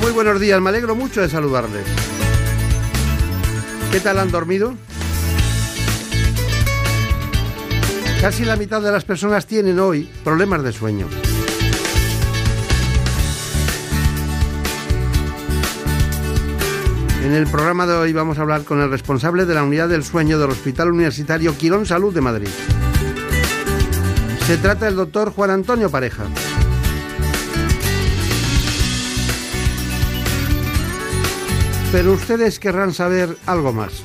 Muy buenos días. Me alegro mucho de saludarles. ¿Qué tal han dormido? Casi la mitad de las personas tienen hoy problemas de sueño. En el programa de hoy vamos a hablar con el responsable de la unidad del sueño del Hospital Universitario Quirón Salud de Madrid. Se trata del doctor Juan Antonio Pareja. Pero ustedes querrán saber algo más.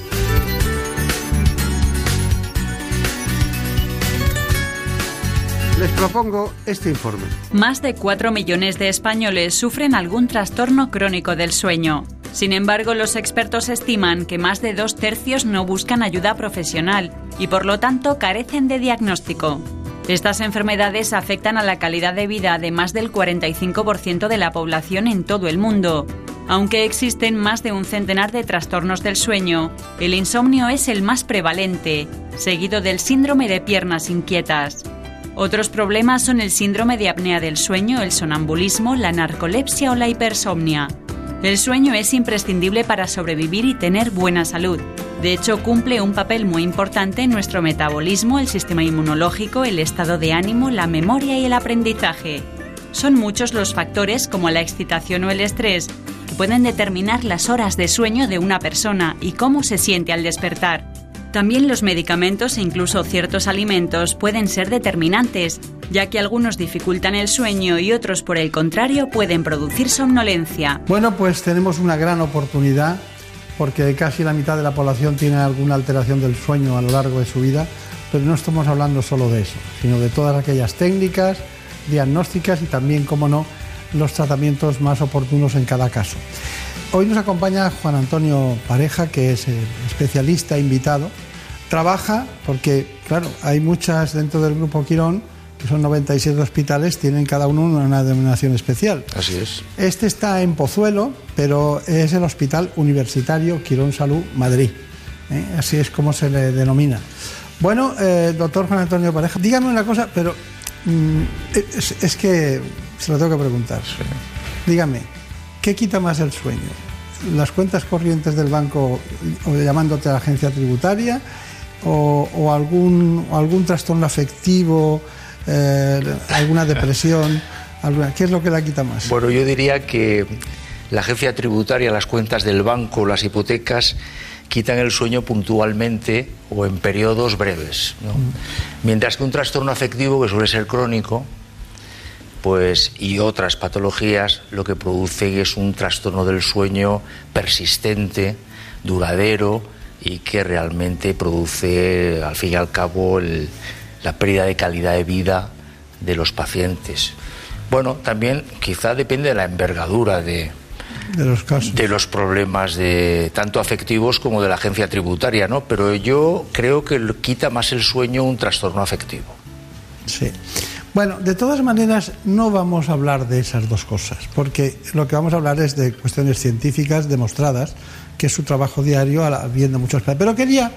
Les propongo este informe. Más de 4 millones de españoles sufren algún trastorno crónico del sueño. Sin embargo, los expertos estiman que más de dos tercios no buscan ayuda profesional y por lo tanto carecen de diagnóstico. Estas enfermedades afectan a la calidad de vida de más del 45% de la población en todo el mundo. Aunque existen más de un centenar de trastornos del sueño, el insomnio es el más prevalente, seguido del síndrome de piernas inquietas. Otros problemas son el síndrome de apnea del sueño, el sonambulismo, la narcolepsia o la hipersomnia. El sueño es imprescindible para sobrevivir y tener buena salud. De hecho, cumple un papel muy importante en nuestro metabolismo, el sistema inmunológico, el estado de ánimo, la memoria y el aprendizaje. Son muchos los factores como la excitación o el estrés pueden determinar las horas de sueño de una persona y cómo se siente al despertar. También los medicamentos e incluso ciertos alimentos pueden ser determinantes, ya que algunos dificultan el sueño y otros, por el contrario, pueden producir somnolencia. Bueno, pues tenemos una gran oportunidad porque casi la mitad de la población tiene alguna alteración del sueño a lo largo de su vida, pero no estamos hablando solo de eso, sino de todas aquellas técnicas diagnósticas y también, como no, los tratamientos más oportunos en cada caso. Hoy nos acompaña Juan Antonio Pareja, que es especialista invitado. Trabaja porque, claro, hay muchas dentro del grupo Quirón, que son 97 hospitales, tienen cada uno una denominación especial. Así es. Este está en Pozuelo, pero es el Hospital Universitario Quirón Salud Madrid. ¿eh? Así es como se le denomina. Bueno, eh, doctor Juan Antonio Pareja, dígame una cosa, pero mm, es, es que se lo tengo que preguntar. Dígame, ¿qué quita más el sueño? ¿Las cuentas corrientes del banco o llamándote a la agencia tributaria? ¿O, o algún, algún trastorno afectivo? Eh, ¿Alguna depresión? Alguna, ¿Qué es lo que la quita más? Bueno, yo diría que la agencia tributaria, las cuentas del banco, las hipotecas, quitan el sueño puntualmente o en periodos breves. ¿no? Mm. Mientras que un trastorno afectivo, que suele ser crónico, pues y otras patologías lo que produce es un trastorno del sueño persistente, duradero y que realmente produce al fin y al cabo el, la pérdida de calidad de vida de los pacientes. Bueno, también quizá depende de la envergadura de, de los casos. de los problemas de tanto afectivos como de la agencia tributaria, ¿no? Pero yo creo que quita más el sueño un trastorno afectivo. Sí. Bueno, de todas maneras, no vamos a hablar de esas dos cosas, porque lo que vamos a hablar es de cuestiones científicas demostradas, que es su trabajo diario viendo muchos. Pero quería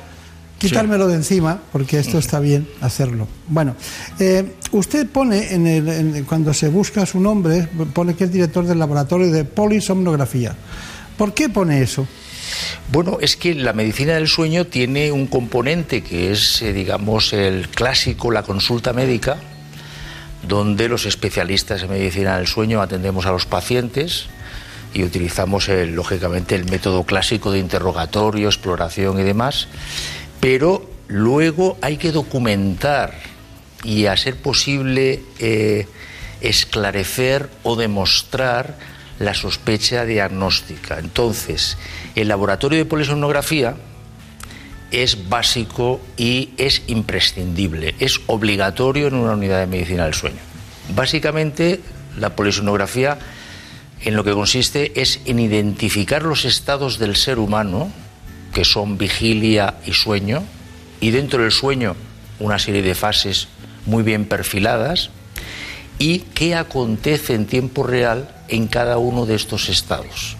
quitármelo de encima, porque esto está bien hacerlo. Bueno, eh, usted pone, en el, en, cuando se busca su nombre, pone que es director del laboratorio de polisomnografía. ¿Por qué pone eso? Bueno, es que la medicina del sueño tiene un componente que es, eh, digamos, el clásico, la consulta médica, donde los especialistas en medicina del sueño atendemos a los pacientes y utilizamos, el, lógicamente, el método clásico de interrogatorio, exploración y demás, pero luego hay que documentar y, a ser posible, eh, esclarecer o demostrar la sospecha diagnóstica. Entonces, el laboratorio de polisomnografía es básico y es imprescindible, es obligatorio en una unidad de medicina del sueño. Básicamente, la polisonografía en lo que consiste es en identificar los estados del ser humano, que son vigilia y sueño, y dentro del sueño una serie de fases muy bien perfiladas, y qué acontece en tiempo real en cada uno de estos estados.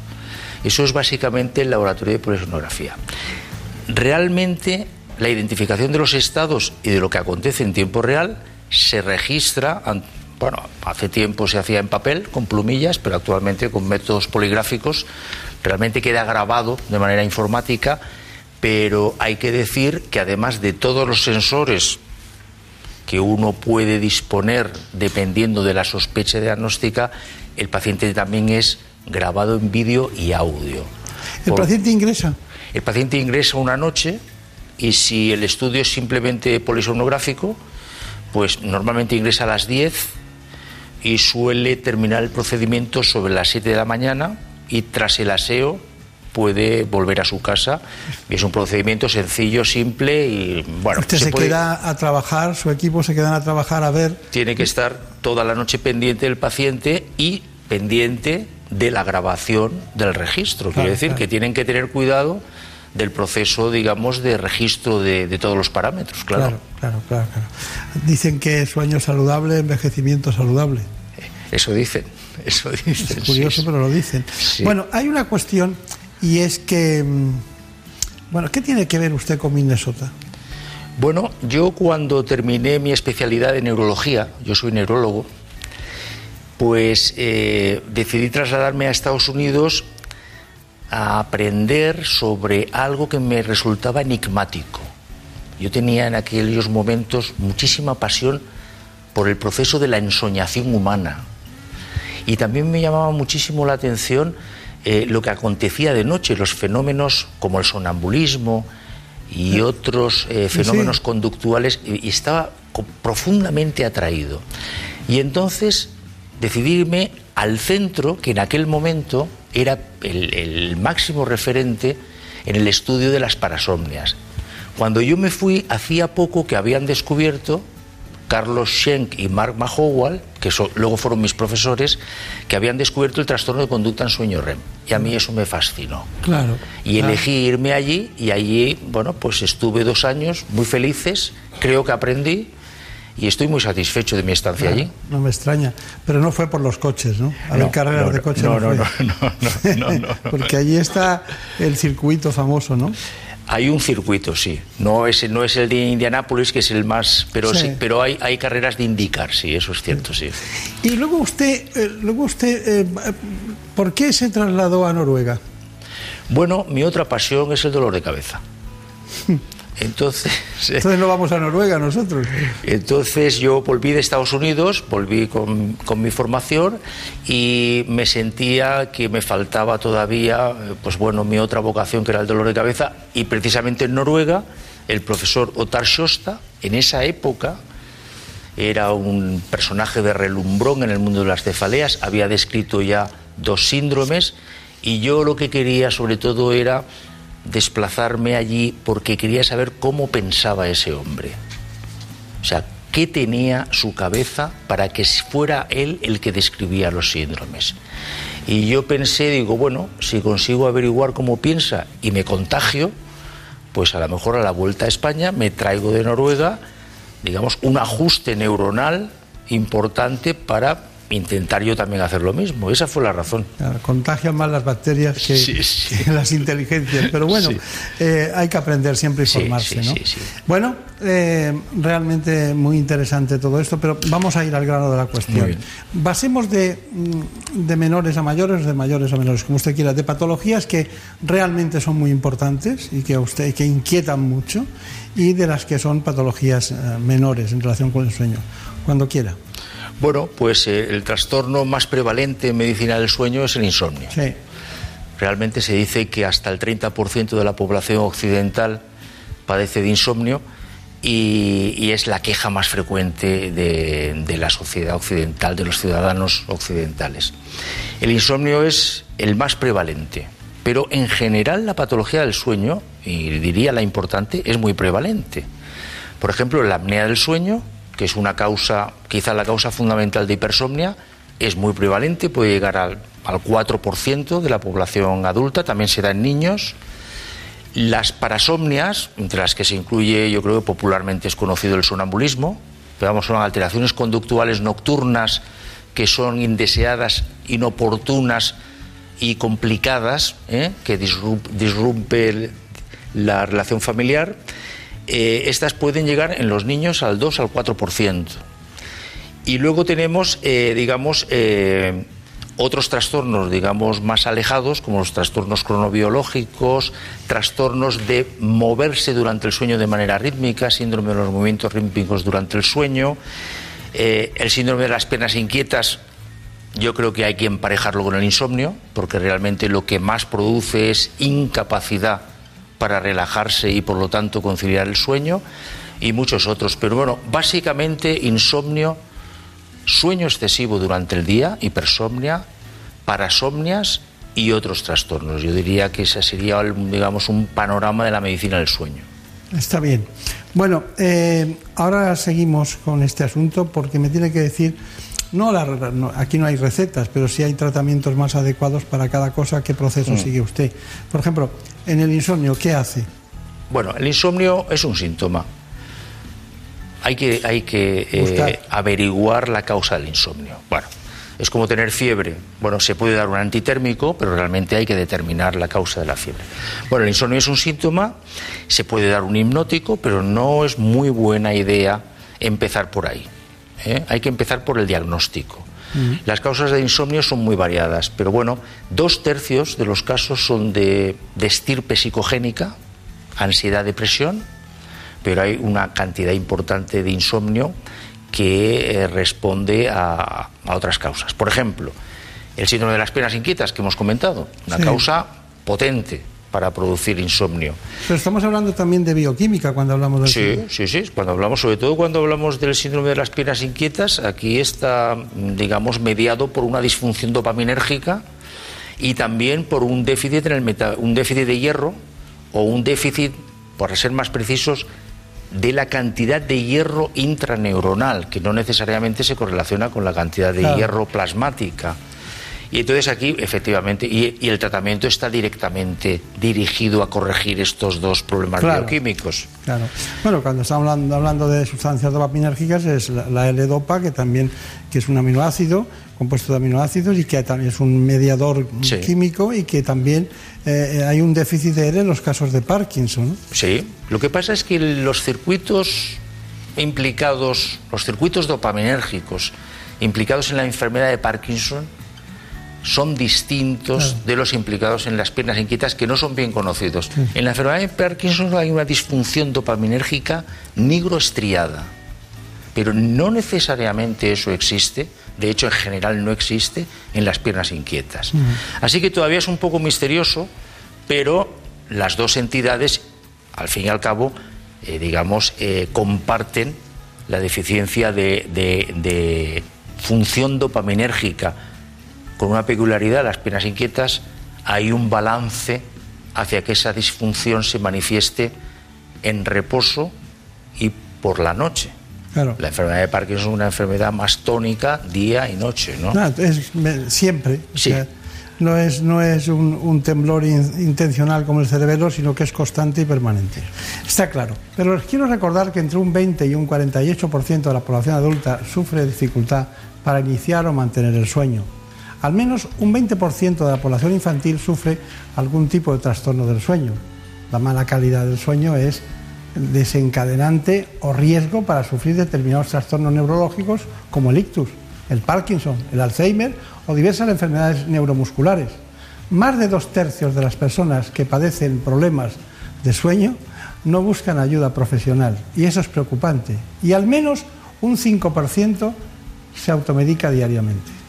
Eso es básicamente el laboratorio de polisonografía. Realmente la identificación de los estados y de lo que acontece en tiempo real se registra, bueno, hace tiempo se hacía en papel con plumillas, pero actualmente con métodos poligráficos realmente queda grabado de manera informática, pero hay que decir que además de todos los sensores que uno puede disponer dependiendo de la sospecha diagnóstica, el paciente también es grabado en vídeo y audio. ¿El paciente ingresa? El paciente ingresa una noche y si el estudio es simplemente polisomnográfico, pues normalmente ingresa a las 10 y suele terminar el procedimiento sobre las 7 de la mañana y tras el aseo puede volver a su casa. Es un procedimiento sencillo, simple y bueno. Usted se, queda a trabajar, su equipo se quedan a trabajar a ver. Tiene que estar toda la noche pendiente del paciente y pendiente de la grabación del registro. Quiere decir que tienen que tener cuidado del proceso, digamos, de registro de, todos los parámetros, claro. Claro, claro, Dicen que sueño saludable, envejecimiento saludable. Eso dicen, eso dicen. Es curioso, pero lo dicen. Bueno, hay una cuestión y es que, mm, bueno, ¿qué tiene que ver usted con Minnesota? Bueno, yo cuando terminé mi especialidad de neurología, yo soy neurólogo, pues eh, decidí trasladarme a Estados Unidos a aprender sobre algo que me resultaba enigmático. Yo tenía en aquellos momentos muchísima pasión por el proceso de la ensoñación humana. Y también me llamaba muchísimo la atención eh, lo que acontecía de noche, los fenómenos como el sonambulismo y otros eh, fenómenos conductuales, y, estaba profundamente atraído. Y entonces decidirme al centro que en aquel momento era el, máximo referente en el estudio de las parasomnias. Cuando yo me fui, hacía poco que habían descubierto Carlos Schenk y Mark Mahowal, que luego fueron mis profesores, que habían descubierto el trastorno de conducta en sueño REM. Y a mí eso me fascinó. Claro. Y elegí irme allí y allí, bueno, pues estuve dos años muy felices, creo que aprendí y estoy muy satisfecho de mi estancia allí. No me extraña, pero no fue por los coches, ¿no? A ver carreras de coches. No, no, no, no, no, Porque allí está el circuito famoso, ¿no? Hay un circuito, sí. No es, no es el de Indianápolis, que es el más. Pero sí, pero hay, hay carreras de indicar, sí, eso es cierto, sí. Y luego usted, eh, luego usted eh, ¿por qué se trasladó a Noruega? Bueno, mi otra pasión es el dolor de cabeza. Entonces, entonces no vamos a Noruega nosotros. Entonces yo volví de Estados Unidos, volví con, mi formación y me sentía que me faltaba todavía, pues bueno, mi otra vocación que era el dolor de cabeza y precisamente en Noruega el profesor Otar Shosta en esa época era un personaje de relumbrón en el mundo de las cefaleas, había descrito ya dos síndromes y yo lo que quería sobre todo era desplazarme allí porque quería saber cómo pensaba ese hombre. O sea, qué tenía su cabeza para que fuera él el que describía los síndromes. Y yo pensé, digo, bueno, si consigo averiguar cómo piensa y me contagio, pues a lo mejor a la vuelta a España me traigo de Noruega, digamos, un ajuste neuronal importante para intentar yo también hacer lo mismo. Esa fue la razón. contagian más las bacterias que, las inteligencias. Pero bueno, eh, hay que aprender siempre y formarse. ¿no? Bueno, eh, realmente muy interesante todo esto, pero vamos a ir al grano de la cuestión. Basemos de, mm, de menores a mayores, de mayores a menores, como usted quiera, de patologías que realmente son muy importantes y que, usted, que inquietan mucho, y de las que son patologías eh, menores en relación con el sueño. Cuando quiera. Bueno, pues eh, el trastorno más prevalente en medicina del sueño es el insomnio. Sí. Realmente se dice que hasta el 30% de la población occidental padece de insomnio y, es la queja más frecuente de, la sociedad occidental, de los ciudadanos occidentales. El insomnio es el más prevalente. Pero en general la patología del sueño, y diría la importante, es muy prevalente. Por ejemplo, la apnea del sueño, que es una causa, quizá la causa fundamental de hipersomnia, es muy prevalente, puede llegar al, al 4% de la población adulta, también se da en niños. Las parasomnias, entre las que se incluye, yo creo que popularmente es conocido el sonambulismo, pero son alteraciones conductuales nocturnas que son indeseadas, inoportunas y complicadas, ¿eh? que disrumpen la relación familiar. Eh, estas pueden llegar en los niños al 2 al 4%. Y luego tenemos, eh, digamos, otros trastornos, digamos, más alejados, como los trastornos cronobiológicos, trastornos de moverse durante el sueño de manera rítmica, síndrome de los movimientos rítmicos durante el sueño, eh, el síndrome de las penas inquietas, yo creo que hay que emparejarlo con el insomnio, porque realmente lo que más produce es incapacidad para relajarse y por lo tanto conciliar el sueño, y muchos otros. Pero bueno, básicamente insomnio sueño excesivo durante el día, hipersomnia, parasomnias y otros trastornos. Yo diría que ese sería, digamos, un panorama de la medicina del sueño. Está bien. Bueno, eh, ahora seguimos con este asunto porque me tiene que decir, no, aquí no hay recetas, pero sí hay tratamientos más adecuados para cada cosa, qué proceso mm. sigue usted. Por ejemplo, en el insomnio, ¿qué hace? Bueno, el insomnio es un síntoma hay que, hay que eh, averiguar la causa del insomnio. Bueno, es como tener fiebre. Bueno, se puede dar un antitérmico, pero realmente hay que determinar la causa de la fiebre. Bueno, el insomnio es un síntoma, se puede dar un hipnótico, pero no es muy buena idea empezar por ahí. ¿Eh? Hay que empezar por el diagnóstico. Las causas de insomnio son muy variadas, pero bueno, dos tercios de los casos son de, de estirpe psicogénica, ansiedad, depresión, pero hay una cantidad importante de insomnio que eh, responde a, otras causas. Por ejemplo, el síndrome de las piernas inquietas que hemos comentado, una causa potente para producir insomnio. Pero estamos hablando también de bioquímica cuando hablamos del Sí, sí, sí, cuando hablamos, sobre todo cuando hablamos del síndrome de las piernas inquietas, aquí está, digamos, mediado por una disfunción dopaminérgica y también por un déficit en el un déficit de hierro o un déficit, por ser más precisos, de la cantidad de hierro intraneuronal, que no necesariamente se correlaciona con la cantidad de hierro plasmática. Y entonces aquí, efectivamente, y, el tratamiento está directamente dirigido a corregir estos dos problemas bioquímicos. Claro. Bueno, cuando estamos hablando, de sustancias dopaminérgicas es la, L-Dopa, que también que es un aminoácido, compuesto de aminoácidos, y que también es un mediador químico y que también eh, hay un déficit de L en los casos de Parkinson. Sí, lo que pasa es que los circuitos implicados, los circuitos dopaminérgicos implicados en la enfermedad de Parkinson, son distintos de los implicados en las piernas inquietas que no son bien conocidos. En la enfermedad de Parkinson hay una disfunción dopaminérgica nigroestriada, pero no necesariamente eso existe, de hecho en general no existe en las piernas inquietas. Así que todavía es un poco misterioso, pero las dos entidades, al fin y al cabo, eh, digamos, eh, comparten la deficiencia de función dopaminérgica con una peculiaridad, las penas inquietas, hay un balance hacia que esa disfunción se manifieste en reposo y por la noche. La enfermedad de Parkinson es una enfermedad más tónica día y noche, ¿no? es siempre. no es, no es un, temblor intencional como el cerebelo, sino que es constante y permanente. Está claro. Pero les quiero recordar que entre un 20 y un 48% de la población adulta sufre dificultad para iniciar o mantener el sueño. Al menos un 20% de la población infantil sufre algún tipo de trastorno del sueño. La mala calidad del sueño es desencadenante o riesgo para sufrir determinados trastornos neurológicos como el ictus, el Parkinson, el Alzheimer o diversas enfermedades neuromusculares. Más de dos tercios de las personas que padecen problemas de sueño no buscan ayuda profesional y eso es preocupante. Y al menos un 5% se automedica diariamente.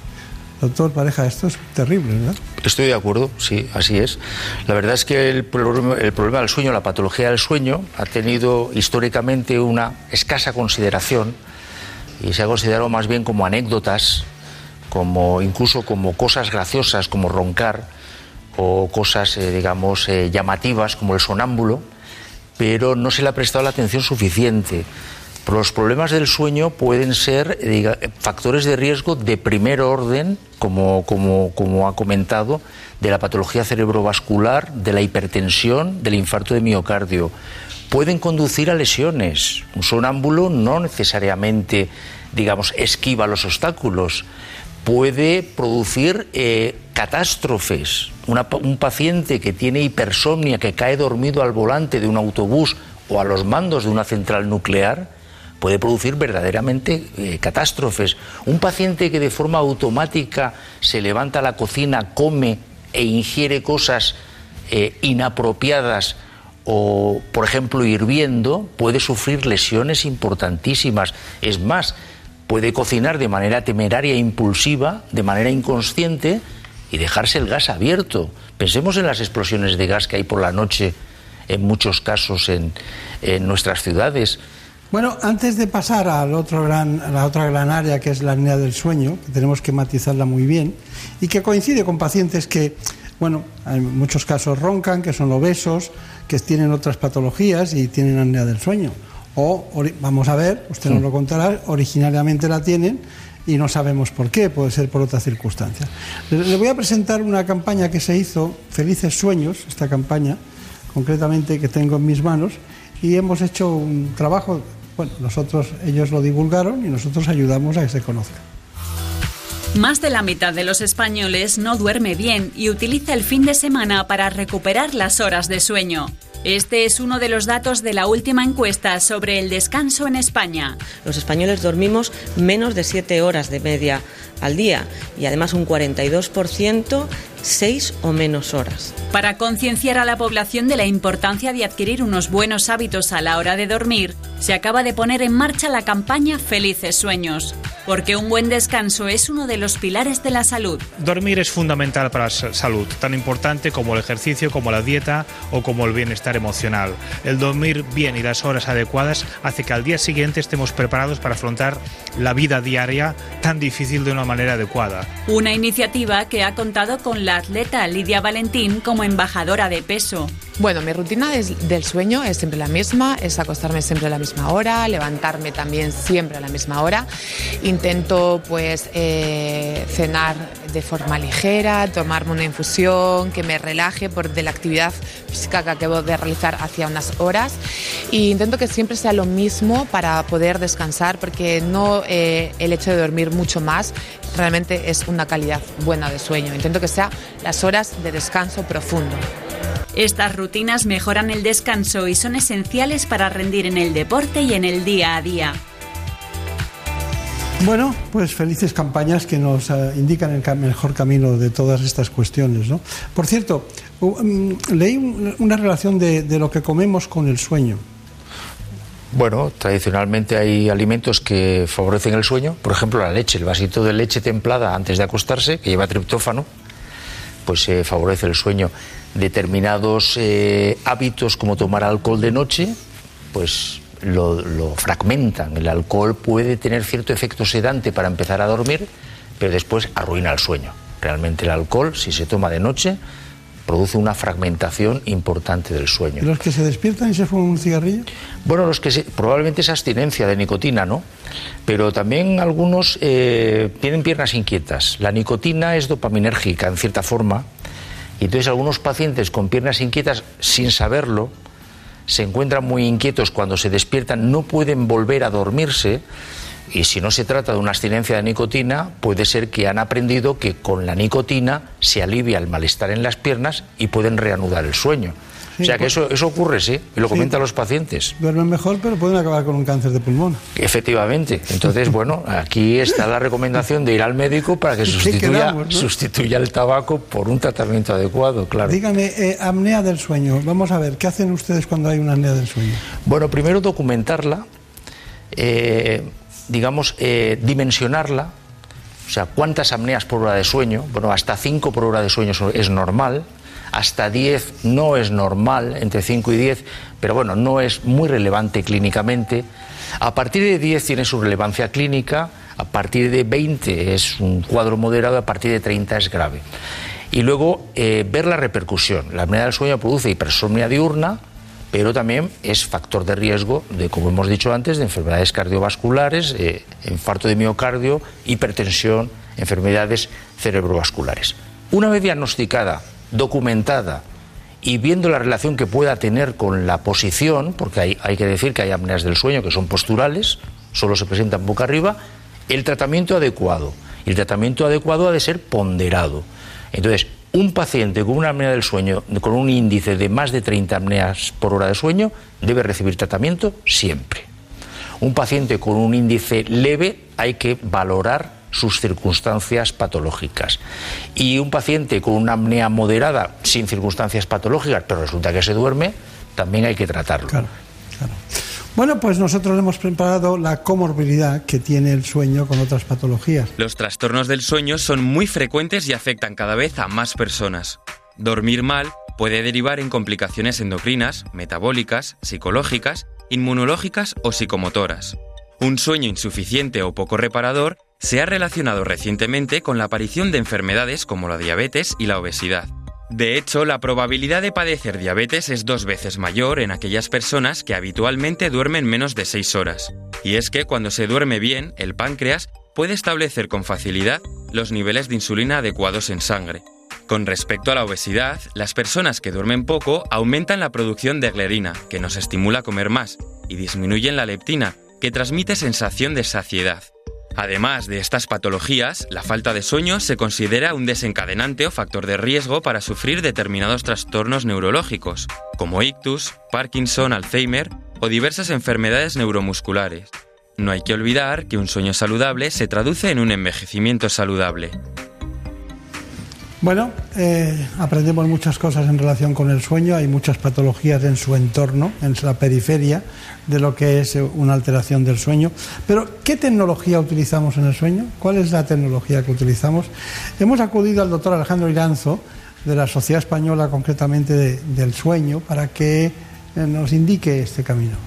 Doctor Pareja, esto es terrible, ¿verdad? Estoy de acuerdo, sí, así es. La verdad es que el problema, el problema del sueño, la patología del sueño, ha tenido históricamente una escasa consideración y se ha considerado más bien como anécdotas, como incluso como cosas graciosas, como roncar, o cosas, eh, digamos, eh, llamativas como el sonámbulo, pero no se le ha prestado la atención suficiente. Los problemas del sueño pueden ser factores de riesgo de primer orden, como, como, como ha comentado, de la patología cerebrovascular, de la hipertensión, del infarto de miocardio. Pueden conducir a lesiones. Un sonámbulo no necesariamente, digamos, esquiva los obstáculos. Puede producir eh, catástrofes. un paciente que tiene hipersomnia, que cae dormido al volante de un autobús o a los mandos de una central nuclear, puede producir verdaderamente eh, catástrofes. Un paciente que de forma automática se levanta a la cocina, come e ingiere cosas eh, inapropiadas o, por ejemplo, hirviendo, puede sufrir lesiones importantísimas. Es más, puede cocinar de manera temeraria e impulsiva, de manera inconsciente, y dejarse el gas abierto. Pensemos en las explosiones de gas que hay por la noche en muchos casos en, nuestras ciudades. Bueno, antes de pasar al otro gran, a la otra gran área que es la apnea del sueño, que tenemos que matizarla muy bien, y que coincide con pacientes que, bueno, en muchos casos roncan, que son obesos, que tienen otras patologías y tienen apnea del sueño. O, vamos a ver, usted nos lo contará, originariamente la tienen y no sabemos por qué, puede ser por otras circunstancias. Le voy a presentar una campaña que se hizo, Felices Sueños, esta campaña, concretamente que tengo en mis manos, y hemos hecho un trabajo, bueno, nosotros, ellos lo divulgaron y nosotros ayudamos a que se conozca. Más de la mitad de los españoles no duerme bien y utiliza el fin de semana para recuperar las horas de sueño. Este es uno de los datos de la última encuesta sobre el descanso en España. Los españoles dormimos menos de 7 horas de media al día y además un 42% seis o menos horas. Para concienciar a la población de la importancia de adquirir unos buenos hábitos a la hora de dormir, se acaba de poner en marcha la campaña Felices Sueños, porque un buen descanso es uno de los pilares de la salud. Dormir es fundamental para la salud, tan importante como el ejercicio, como la dieta o como el bienestar emocional. El dormir bien y las horas adecuadas hace que al día siguiente estemos preparados para afrontar la vida diaria tan difícil de una manera adecuada. Una iniciativa que ha contado con la atleta Lidia Valentín como embajadora de peso. Bueno, mi rutina del sueño es siempre la misma, es acostarme siempre a la misma hora, levantarme también siempre a la misma hora. Intento pues eh, cenar de forma ligera, tomarme una infusión que me relaje por de la actividad física que acabo de realizar hacia unas horas. Y intento que siempre sea lo mismo para poder descansar, porque no eh, el hecho de dormir mucho más realmente es una calidad buena de sueño. Intento que sea las horas de descanso profundo. Estas rutinas mejoran el descanso y son esenciales para rendir en el deporte y en el día a día. Bueno, pues felices campañas que nos eh, indican el mejor camino de todas estas cuestiones. ¿no? Por cierto, mm, leí una relación de, de lo que comemos con el sueño. Bueno, tradicionalmente hay alimentos que favorecen el sueño, por ejemplo la leche, el vasito de leche templada antes de acostarse, que lleva triptófano, pues eh, favorece el sueño. Determinados eh, hábitos como tomar alcohol de noche, pues lo, lo, fragmentan. El alcohol puede tener cierto efecto sedante para empezar a dormir, pero después arruina el sueño. Realmente el alcohol, si se toma de noche, produce una fragmentación importante del sueño. ¿Y los que se despiertan y se fuman un cigarrillo? Bueno, los que probablemente es abstinencia de nicotina, ¿no? Pero también algunos eh, tienen piernas inquietas. La nicotina es dopaminérgica en cierta forma, y entonces algunos pacientes con piernas inquietas, sin saberlo, se encuentran muy inquietos cuando se despiertan, no pueden volver a dormirse y si no se trata de una abstinencia de nicotina, puede ser que han aprendido que con la nicotina se alivia el malestar en las piernas y pueden reanudar el sueño. o sea que pues- eso, eso ocurre, sí, y lo comentan los pacientes. Duermen mejor, pero pueden acabar con un cáncer de pulmón. Efectivamente. Entonces, bueno, aquí está la recomendación de ir al médico para que sustituya, sustituya el tabaco por un tratamiento adecuado, claro. Dígame, eh, apnea del sueño. Vamos a ver, ¿qué hacen ustedes cuando hay una apnea del sueño? Bueno, primero documentarla. Eh, digamos, eh, dimensionarla, o sea, cuántas apneas por hora de sueño, bueno, hasta 5 por hora de sueño es normal, hasta 10 no es normal, entre 5 y 10, pero bueno, no es muy relevante clínicamente. A partir de 10 tiene su relevancia clínica, a partir de 20 es un cuadro moderado, a partir de 30 es grave. Y luego eh, ver la repercusión. La apnea del sueño produce hipersomnia diurna, pero también es factor de riesgo de, como hemos dicho antes, de enfermedades cardiovasculares, eh, infarto de miocardio, hipertensión, enfermedades cerebrovasculares. Una vez diagnosticada, documentada y viendo la relación que pueda tener con la posición, porque hay, hay que decir que hay apneas del sueño que son posturales, solo se presentan boca arriba, el tratamiento adecuado. Y el tratamiento adecuado ha de ser ponderado. Entonces, un paciente con una apnea del sueño, con un índice de más de 30 apneas por hora de sueño, debe recibir tratamiento siempre. Un paciente con un índice leve hay que valorar sus circunstancias patológicas. Y un paciente con una apnea moderada, sin circunstancias patológicas, pero resulta que se duerme, también hay que tratarlo. Claro, claro. Bueno, pues nosotros hemos preparado la comorbilidad que tiene el sueño con otras patologías. Los trastornos del sueño son muy frecuentes y afectan cada vez a más personas. Dormir mal puede derivar en complicaciones endocrinas, metabólicas, psicológicas, inmunológicas o psicomotoras. Un sueño insuficiente o poco reparador se ha relacionado recientemente con la aparición de enfermedades como la diabetes y la obesidad. De hecho, la probabilidad de padecer diabetes es dos veces mayor en aquellas personas que habitualmente duermen menos de 6 horas. Y es que cuando se duerme bien, el páncreas puede establecer con facilidad los niveles de insulina adecuados en sangre. Con respecto a la obesidad, las personas que duermen poco aumentan la producción de glerina, que nos estimula a comer más, y disminuyen la leptina, que transmite sensación de saciedad. Además de estas patologías, la falta de sueño se considera un desencadenante o factor de riesgo para sufrir determinados trastornos neurológicos, como ictus, Parkinson, Alzheimer o diversas enfermedades neuromusculares. No hay que olvidar que un sueño saludable se traduce en un envejecimiento saludable. Bueno, eh, aprendemos muchas cosas en relación con el sueño, hay muchas patologías en su entorno, en la periferia de lo que es una alteración del sueño. Pero, ¿qué tecnología utilizamos en el sueño? ¿Cuál es la tecnología que utilizamos? Hemos acudido al doctor Alejandro Iranzo, de la Sociedad Española concretamente del Sueño, para que eh, nos indique este camino.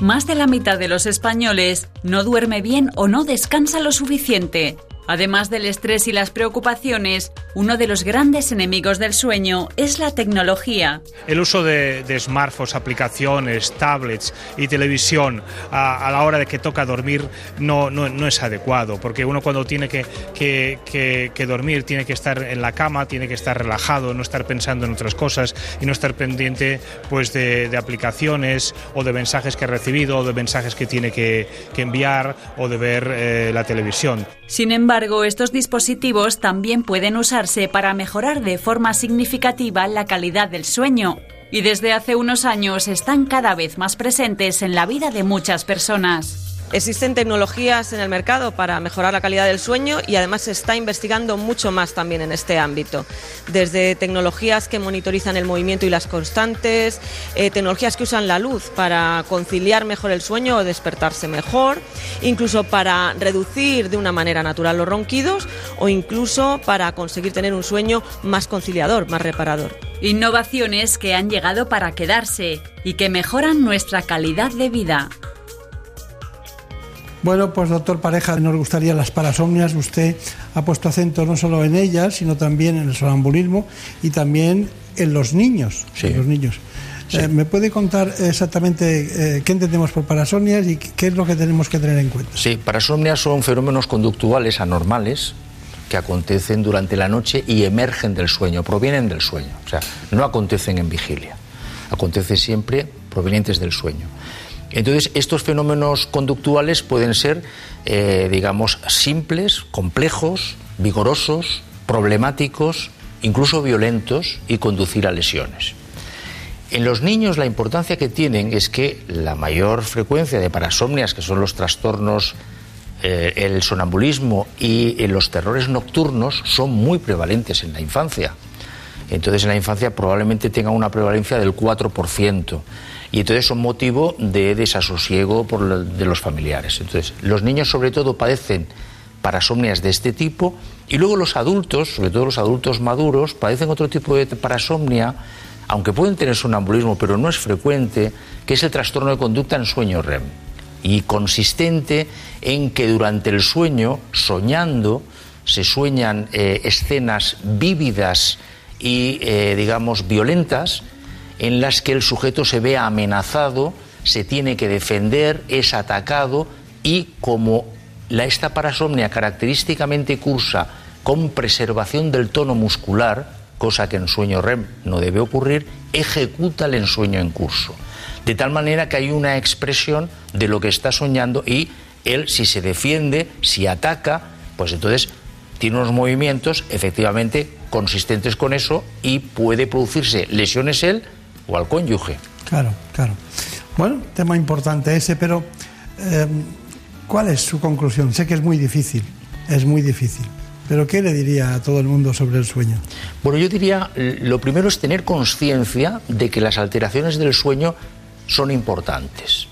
Más de la mitad de los españoles no duerme bien o no descansa lo suficiente. Además del estrés y las preocupaciones, uno de los grandes enemigos del sueño es la tecnología. El uso de, smartphones, aplicaciones, tablets y televisión a, la hora de que toca dormir no, no, es adecuado, porque uno cuando tiene que, que, dormir tiene que estar en la cama, tiene que estar relajado, no estar pensando en otras cosas y no estar pendiente pues, de, aplicaciones o de mensajes que ha recibido o de mensajes que tiene que, enviar o de ver eh, la televisión. Sin embargo, estos dispositivos también pueden usarse para mejorar de forma significativa la calidad del sueño y desde hace unos años están cada vez más presentes en la vida de muchas personas. Existen tecnologías en el mercado para mejorar la calidad del sueño y además se está investigando mucho más también en este ámbito. Desde tecnologías que monitorizan el movimiento y las constantes, eh, tecnologías que usan la luz para conciliar mejor el sueño o despertarse mejor, incluso para reducir de una manera natural los ronquidos o incluso para conseguir tener un sueño más conciliador, más reparador. Innovaciones que han llegado para quedarse y que mejoran nuestra calidad de vida. Bueno, pues doctor Pareja, nos gustaría las parasomnias. Usted ha puesto acento no solo en ellas, sino también en el sonambulismo y también en los niños. los niños. Eh, ¿Me puede contar exactamente eh, qué entendemos por parasomnias y qué es lo que tenemos que tener en cuenta? Sí, parasomnias son fenómenos conductuales anormales que acontecen durante la noche y emergen del sueño, provienen del sueño. O sea, no acontecen en vigilia. Acontecen siempre provenientes del sueño. Entonces, estos fenómenos conductuales pueden ser, eh, digamos, simples, complejos, vigorosos, problemáticos, incluso violentos y conducir a lesiones. En los niños la importancia que tienen es que la mayor frecuencia de parasomnias, que son los trastornos, eh, el sonambulismo y eh, los terrores nocturnos, son muy prevalentes en la infancia. Entonces en la infancia probablemente tenga una prevalencia del 4% y entonces son motivo de desasosiego por de los familiares. Entonces, los niños sobre todo padecen parasomnias de este tipo y luego los adultos, sobre todo los adultos maduros, padecen otro tipo de parasomnia, aunque pueden tener sonambulismo, pero no es frecuente, que es el trastorno de conducta en sueño REM. Y consistente en que durante el sueño, soñando, se sueñan eh, escenas vívidas y, eh, digamos, violentas, en las que el sujeto se ve amenazado, se tiene que defender, es atacado y como la, esta parasomnia característicamente cursa con preservación del tono muscular, cosa que en sueño REM no debe ocurrir, ejecuta el ensueño en curso. De tal manera que hay una expresión de lo que está soñando y él si se defiende, si ataca, pues entonces tiene unos movimientos efectivamente consistentes con eso y puede producirse lesiones él o al cónyuge. Claro, claro. Bueno, tema importante ese, pero eh, ¿cuál es su conclusión? Sé que es muy difícil, es muy difícil. Pero ¿qué le diría a todo el mundo sobre el sueño? Bueno, yo diría, lo primero es tener conciencia de que las alteraciones del sueño son importantes.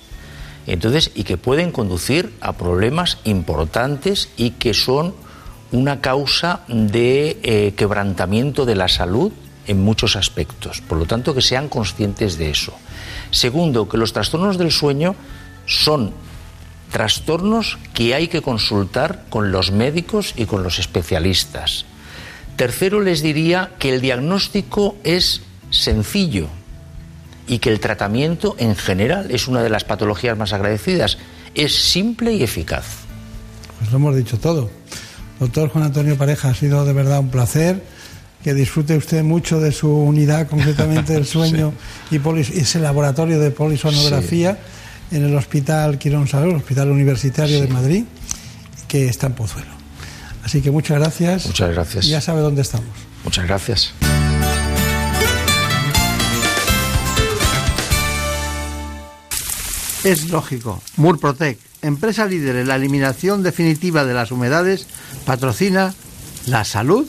Entonces, y que pueden conducir a problemas importantes y que son una causa de eh, quebrantamiento de la salud en muchos aspectos. Por lo tanto, que sean conscientes de eso. Segundo, que los trastornos del sueño son trastornos que hay que consultar con los médicos y con los especialistas. Tercero, les diría que el diagnóstico es sencillo y que el tratamiento en general es una de las patologías más agradecidas. Es simple y eficaz. Pues lo hemos dicho todo. Doctor Juan Antonio Pareja, ha sido de verdad un placer. Que disfrute usted mucho de su unidad, concretamente del sueño y ese laboratorio de polisonografía en el Hospital Quirón Salud, el Hospital Universitario de Madrid, que está en Pozuelo. Así que muchas gracias. Muchas gracias. ya sabe dónde estamos. Muchas gracias. Es lógico. Murprotec, empresa líder en la eliminación definitiva de las humedades, patrocina la salud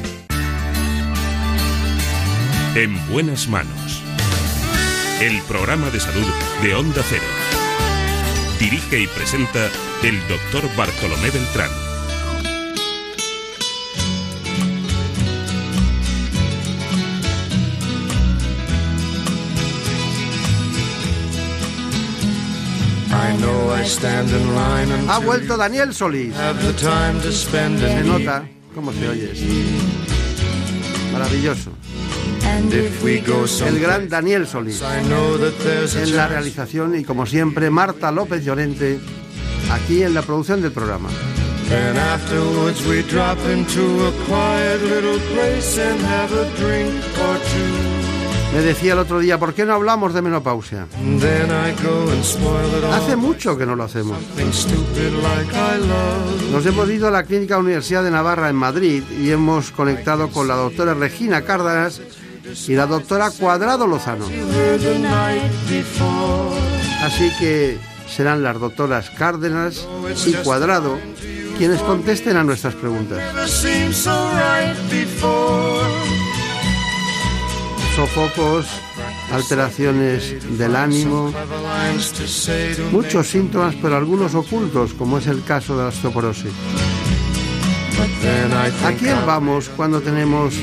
En buenas manos. El programa de salud de Onda Cero. Dirige y presenta el doctor Bartolomé Beltrán. Ha vuelto Daniel Solís. Se nota cómo se oye. Maravilloso. El gran Daniel Solís. En la realización y como siempre Marta López Llorente aquí en la producción del programa. Me decía el otro día, ¿por qué no hablamos de menopausia? Hace mucho que no lo hacemos. Nos hemos ido a la Clínica Universidad de Navarra en Madrid y hemos conectado con la doctora Regina Cárdenas y la doctora Cuadrado Lozano. Así que serán las doctoras Cárdenas y Cuadrado quienes contesten a nuestras preguntas. Sofocos, alteraciones del ánimo, muchos síntomas, pero algunos ocultos, como es el caso de la osteoporosis. ¿A quién vamos cuando tenemos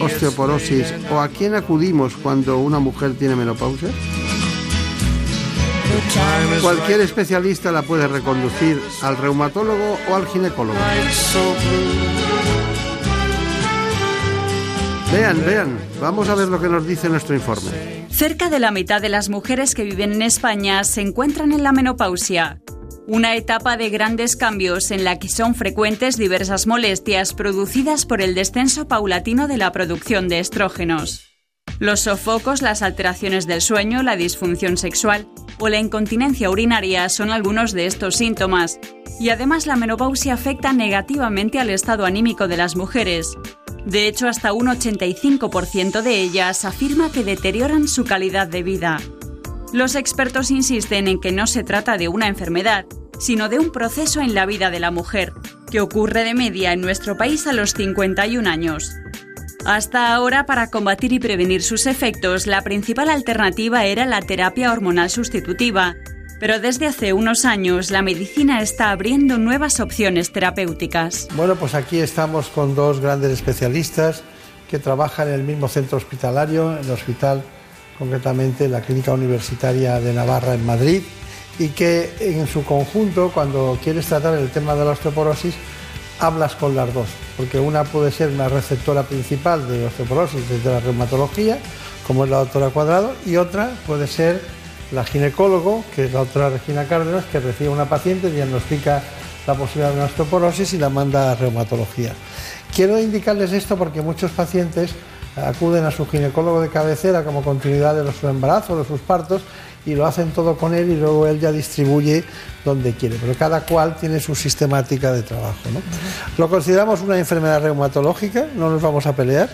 osteoporosis o a quién acudimos cuando una mujer tiene menopausia? Cualquier especialista la puede reconducir al reumatólogo o al ginecólogo. Vean, vean, vamos a ver lo que nos dice nuestro informe. Cerca de la mitad de las mujeres que viven en España se encuentran en la menopausia, una etapa de grandes cambios en la que son frecuentes diversas molestias producidas por el descenso paulatino de la producción de estrógenos. Los sofocos, las alteraciones del sueño, la disfunción sexual o la incontinencia urinaria son algunos de estos síntomas, y además la menopausia afecta negativamente al estado anímico de las mujeres. De hecho, hasta un 85% de ellas afirma que deterioran su calidad de vida. Los expertos insisten en que no se trata de una enfermedad, sino de un proceso en la vida de la mujer, que ocurre de media en nuestro país a los 51 años. Hasta ahora, para combatir y prevenir sus efectos, la principal alternativa era la terapia hormonal sustitutiva, pero desde hace unos años la medicina está abriendo nuevas opciones terapéuticas. Bueno, pues aquí estamos con dos grandes especialistas que trabajan en el mismo centro hospitalario, en el hospital, concretamente la Clínica Universitaria de Navarra en Madrid, y que en su conjunto, cuando quieres tratar el tema de la osteoporosis, hablas con las dos, porque una puede ser una receptora principal de osteoporosis desde la reumatología, como es la doctora Cuadrado, y otra puede ser la ginecólogo, que es la doctora Regina Cárdenas, que recibe a una paciente, diagnostica la posibilidad de una osteoporosis y la manda a reumatología. Quiero indicarles esto porque muchos pacientes acuden a su ginecólogo de cabecera como continuidad de su embarazo, de sus partos, y lo hacen todo con él y luego él ya distribuye donde quiere. Pero cada cual tiene su sistemática de trabajo. ¿no? Lo consideramos una enfermedad reumatológica, no nos vamos a pelear.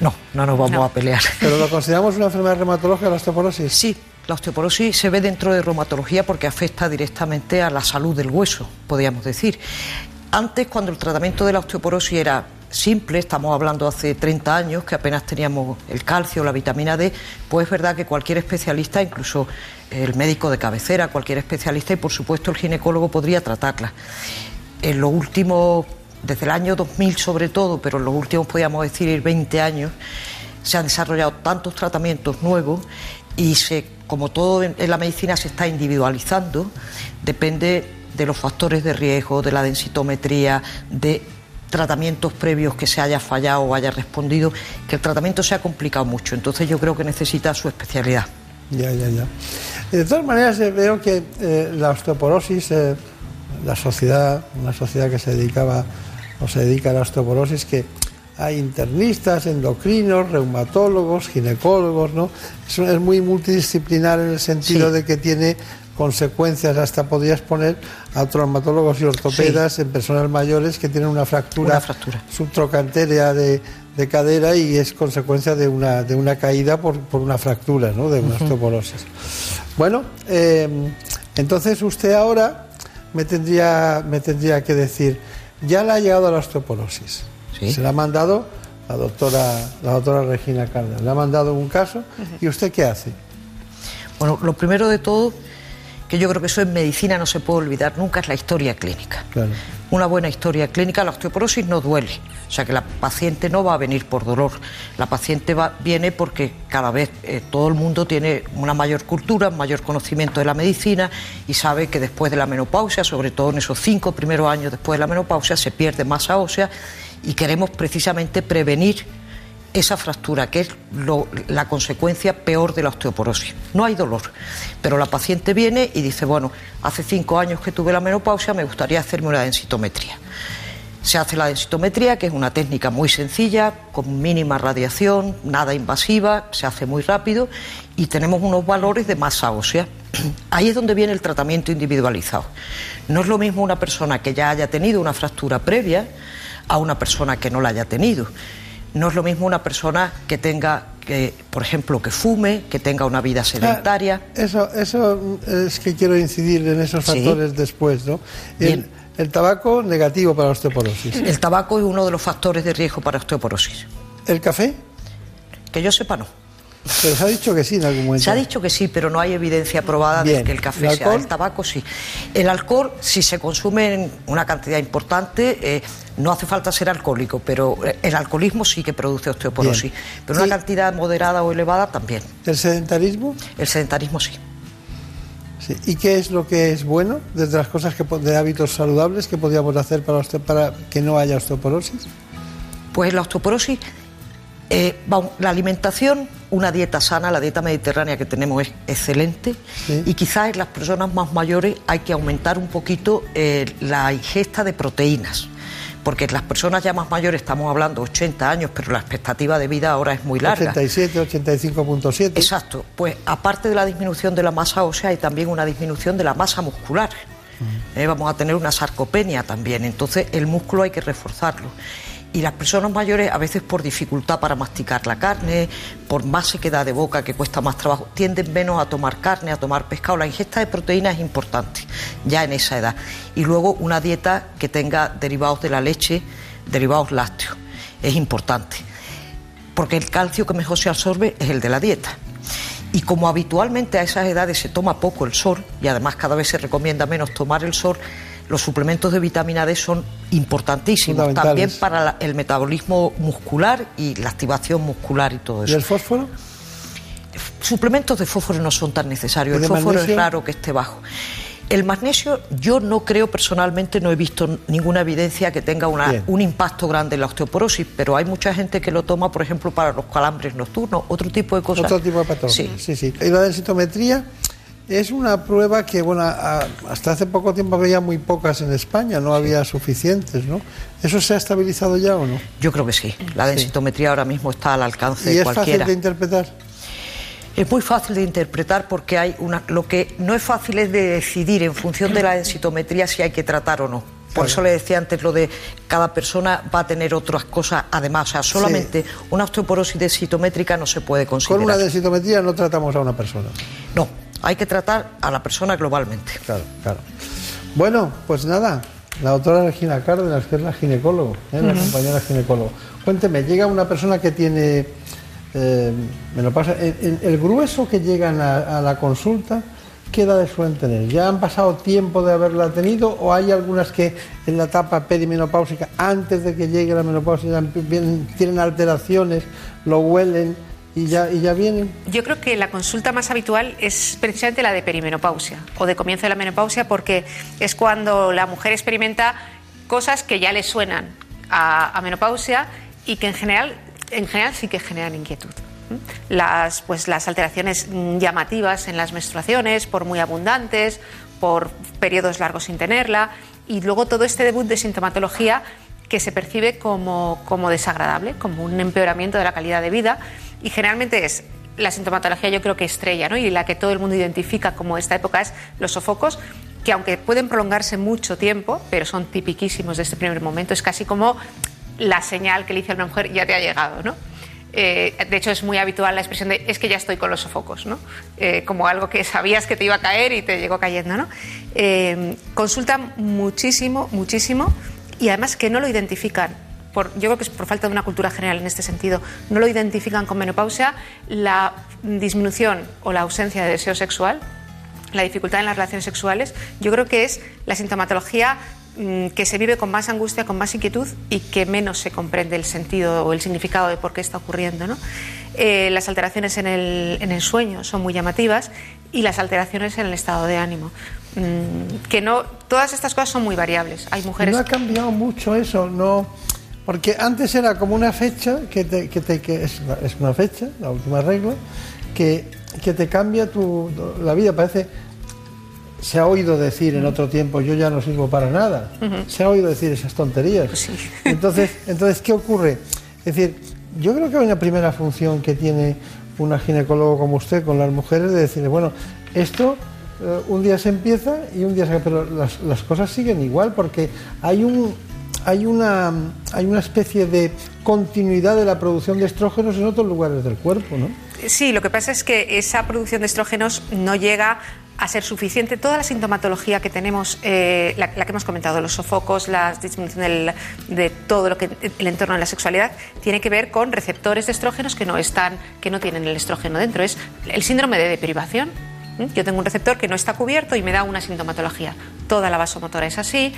No, no nos vamos a pelear. Pero lo consideramos una enfermedad reumatológica, la osteoporosis. Sí, la osteoporosis se ve dentro de reumatología porque afecta directamente a la salud del hueso, podríamos decir. Antes, cuando el tratamiento de la osteoporosis era simple, estamos hablando hace 30 años que apenas teníamos el calcio, la vitamina D, pues es verdad que cualquier especialista, incluso el médico de cabecera, cualquier especialista y por supuesto el ginecólogo podría tratarla. En los últimos, desde el año 2000 sobre todo, pero en los últimos podríamos decir 20 años, se han desarrollado tantos tratamientos nuevos y se, como todo en la medicina se está individualizando, depende de los factores de riesgo, de la densitometría, de tratamientos previos que se haya fallado o haya respondido, que el tratamiento se ha complicado mucho. Entonces yo creo que necesita su especialidad. Ya, ya, ya. De todas maneras, eh, veo que eh, la osteoporosis, eh, la sociedad, una sociedad que se dedicaba o se dedica a la osteoporosis, que hay internistas, endocrinos, reumatólogos, ginecólogos, ¿no? Es, es muy multidisciplinar en el sentido de que tiene consecuencias, hasta podrías poner a traumatólogos y ortopedas en personas mayores que tienen una fractura, subtrocantérea de, cadera y es consecuencia de una, de una caída por, una fractura, ¿no? de una osteoporosis. Bueno, eh, entonces usted ahora me tendría, me tendría que decir, ya le ha llegado a la osteoporosis. Se le ha mandado la doctora, la doctora Regina Cárdenas, le ha mandado un caso y usted qué hace. Bueno, lo primero de todo que yo creo que eso en medicina no se puede olvidar nunca, es la historia clínica. Una buena historia clínica, la osteoporosis no duele, o sea que la paciente no va a venir por dolor, la paciente va, viene porque cada vez eh, todo el mundo tiene una mayor cultura, mayor conocimiento de la medicina y sabe que después de la menopausia, sobre todo en esos cinco primeros años después de la menopausia, se pierde masa ósea y queremos precisamente prevenir esa fractura, que es la consecuencia peor de la osteoporosis. No hay dolor, pero la paciente viene y dice, bueno, hace cinco años que tuve la menopausia, me gustaría hacerme una densitometría. Se hace la densitometría, que es una técnica muy sencilla, con mínima radiación, nada invasiva, se hace muy rápido y tenemos unos valores de masa ósea. Ahí es donde viene el tratamiento individualizado. No es lo mismo una persona que ya haya tenido una fractura previa a una persona que no la haya tenido. No es lo mismo una persona que tenga, que, por ejemplo, que fume, que tenga una vida sedentaria. eso, eso es que quiero incidir en esos factores después, ¿no? El, el, tabaco negativo para osteoporosis. El tabaco es uno de los factores de riesgo para osteoporosis. ¿El café? Que yo sepa, no. Pero se ha dicho que sí en algún momento. Se ha dicho que sí, pero no hay evidencia probada de que el café sea. El tabaco sí. El alcohol, si se consume en una cantidad importante, eh, no hace falta ser alcohólico, pero eh, el alcoholismo sí que produce osteoporosis. Pero una cantidad moderada o elevada también. ¿El sedentarismo? El sedentarismo sí. sí. ¿Y qué es lo que es bueno desde las cosas que, de hábitos saludables que podríamos hacer para, para que no haya osteoporosis? Pues la osteoporosis eh, la alimentación, una dieta sana, la dieta mediterránea que tenemos es excelente y quizás en las personas más mayores hay que aumentar un poquito eh, la ingesta de proteínas. Porque las personas ya más mayores, estamos hablando 80 años, pero la expectativa de vida ahora es muy larga. 87, 85.7. Exacto. Pues aparte de la disminución de la masa ósea, hay también una disminución de la masa muscular. Eh, vamos a tener una sarcopenia también. Entonces el músculo hay que reforzarlo y las personas mayores a veces por dificultad para masticar la carne, por más sequedad de boca que cuesta más trabajo, tienden menos a tomar carne, a tomar pescado. La ingesta de proteína es importante ya en esa edad. Y luego una dieta que tenga derivados de la leche, derivados lácteos, es importante. porque el calcio que mejor se absorbe es el de la dieta. Y como habitualmente a esas edades se toma poco el sol, y además cada vez se recomienda menos tomar el sol, los suplementos de vitamina D son importantísimos también para el metabolismo muscular y la activación muscular y todo eso. ¿Y el fósforo? Suplementos de fósforo no son tan necesarios, el fósforo es raro que esté bajo. El magnesio, yo no creo personalmente, no he visto ninguna evidencia que tenga un impacto grande en la osteoporosis, pero hay mucha gente que lo toma, por ejemplo, para los calambres nocturnos, otro tipo de cosas. Otro tipo de patologías. Sí, sí. sí. Y la densitometría es una prueba que, bueno, hasta hace poco tiempo había muy pocas en España, no había suficientes, ¿no? ¿Eso se ha estabilizado ya o no? Yo creo que sí. La densitometría ahora mismo está al alcance de cualquiera. ¿Y es fácil de interpretar? Es muy fácil de interpretar porque hay una. Lo que no es fácil es de decidir en función de la densitometría si hay que tratar o no. Por eso le decía antes lo de cada persona va a tener otras cosas además. O sea, solamente una osteoporosis densitométrica no se puede considerar. Con una densitometría no tratamos a una persona. No, hay que tratar a la persona globalmente. Claro, claro. Bueno, pues nada, la doctora Regina Cárdenas, que es la ginecólogo, ¿eh? la compañera ginecólogo. Cuénteme, llega una persona que tiene eh, menopausia, el, el, grueso que llegan a, la consulta, ¿qué edades suelen tener? ¿Ya han pasado tiempo de haberla tenido o hay algunas que en la etapa perimenopáusica, antes de que llegue la menopausia, tienen alteraciones, lo huelen? Y ya, y ya vienen. Yo creo que la consulta más habitual es precisamente la de perimenopausia o de comienzo de la menopausia porque es cuando la mujer experimenta cosas que ya le suenan a, a menopausia y que en general en general sí que generan inquietud. Las, pues, las alteraciones llamativas en las menstruaciones, por muy abundantes, por periodos largos sin tenerla, y luego todo este debut de sintomatología que se percibe como, como desagradable, como un empeoramiento de la calidad de vida, y generalmente es la sintomatología yo creo que estrella, ¿no? y la que todo el mundo identifica como esta época es los sofocos, que aunque pueden prolongarse mucho tiempo, pero son tipiquísimos de este primer momento, es casi como la señal que le dice a una mujer ya te ha llegado, ¿no? Eh, de hecho, es muy habitual la expresión de es que ya estoy con los sofocos, ¿no? Eh, como algo que sabías que te iba a caer y te llegó cayendo. ¿no? Eh, consultan muchísimo, muchísimo y además que no lo identifican. Por, yo creo que es por falta de una cultura general en este sentido. No lo identifican con menopausia, la disminución o la ausencia de deseo sexual, la dificultad en las relaciones sexuales. Yo creo que es la sintomatología Mm, que se vive con más angustia, con más inquietud y que menos se comprende el sentido o el significado de por qué está ocurriendo. ¿no? Eh, las alteraciones en el, en el, sueño son muy llamativas y las alteraciones en el estado de ánimo. Mm, que no, todas estas cosas son muy variables. Hay mujeres. No ha cambiado mucho eso, no. Porque antes era como una fecha, que, te, que, te, que es, es, una fecha, la última regla, que, que te cambia tu, la vida. Parece se ha oído decir en otro tiempo yo ya no sirvo para nada. Se ha oído decir esas tonterías. Pues entonces, entonces, ¿qué ocurre? Es decir, yo creo que hay una primera función que tiene una ginecólogo como usted con las mujeres de decirle, bueno, esto eh, un día se empieza y un día se... Pero las, las cosas siguen igual porque hay un, hay una, hay una especie de continuidad de la producción de estrógenos en otros lugares del cuerpo, ¿no? Sí, lo que pasa es que esa producción de estrógenos no llega a ser suficiente. Toda la sintomatología que tenemos, eh, la, que hemos comentado, los sofocos, la disminución de todo lo que el entorno de la sexualidad, tiene que ver con receptores de estrógenos que no están, que no tienen el estrógeno dentro. Es el síndrome de deprivación. Yo tengo un receptor que no está cubierto y me da una sintomatología. Toda la vasomotora es así.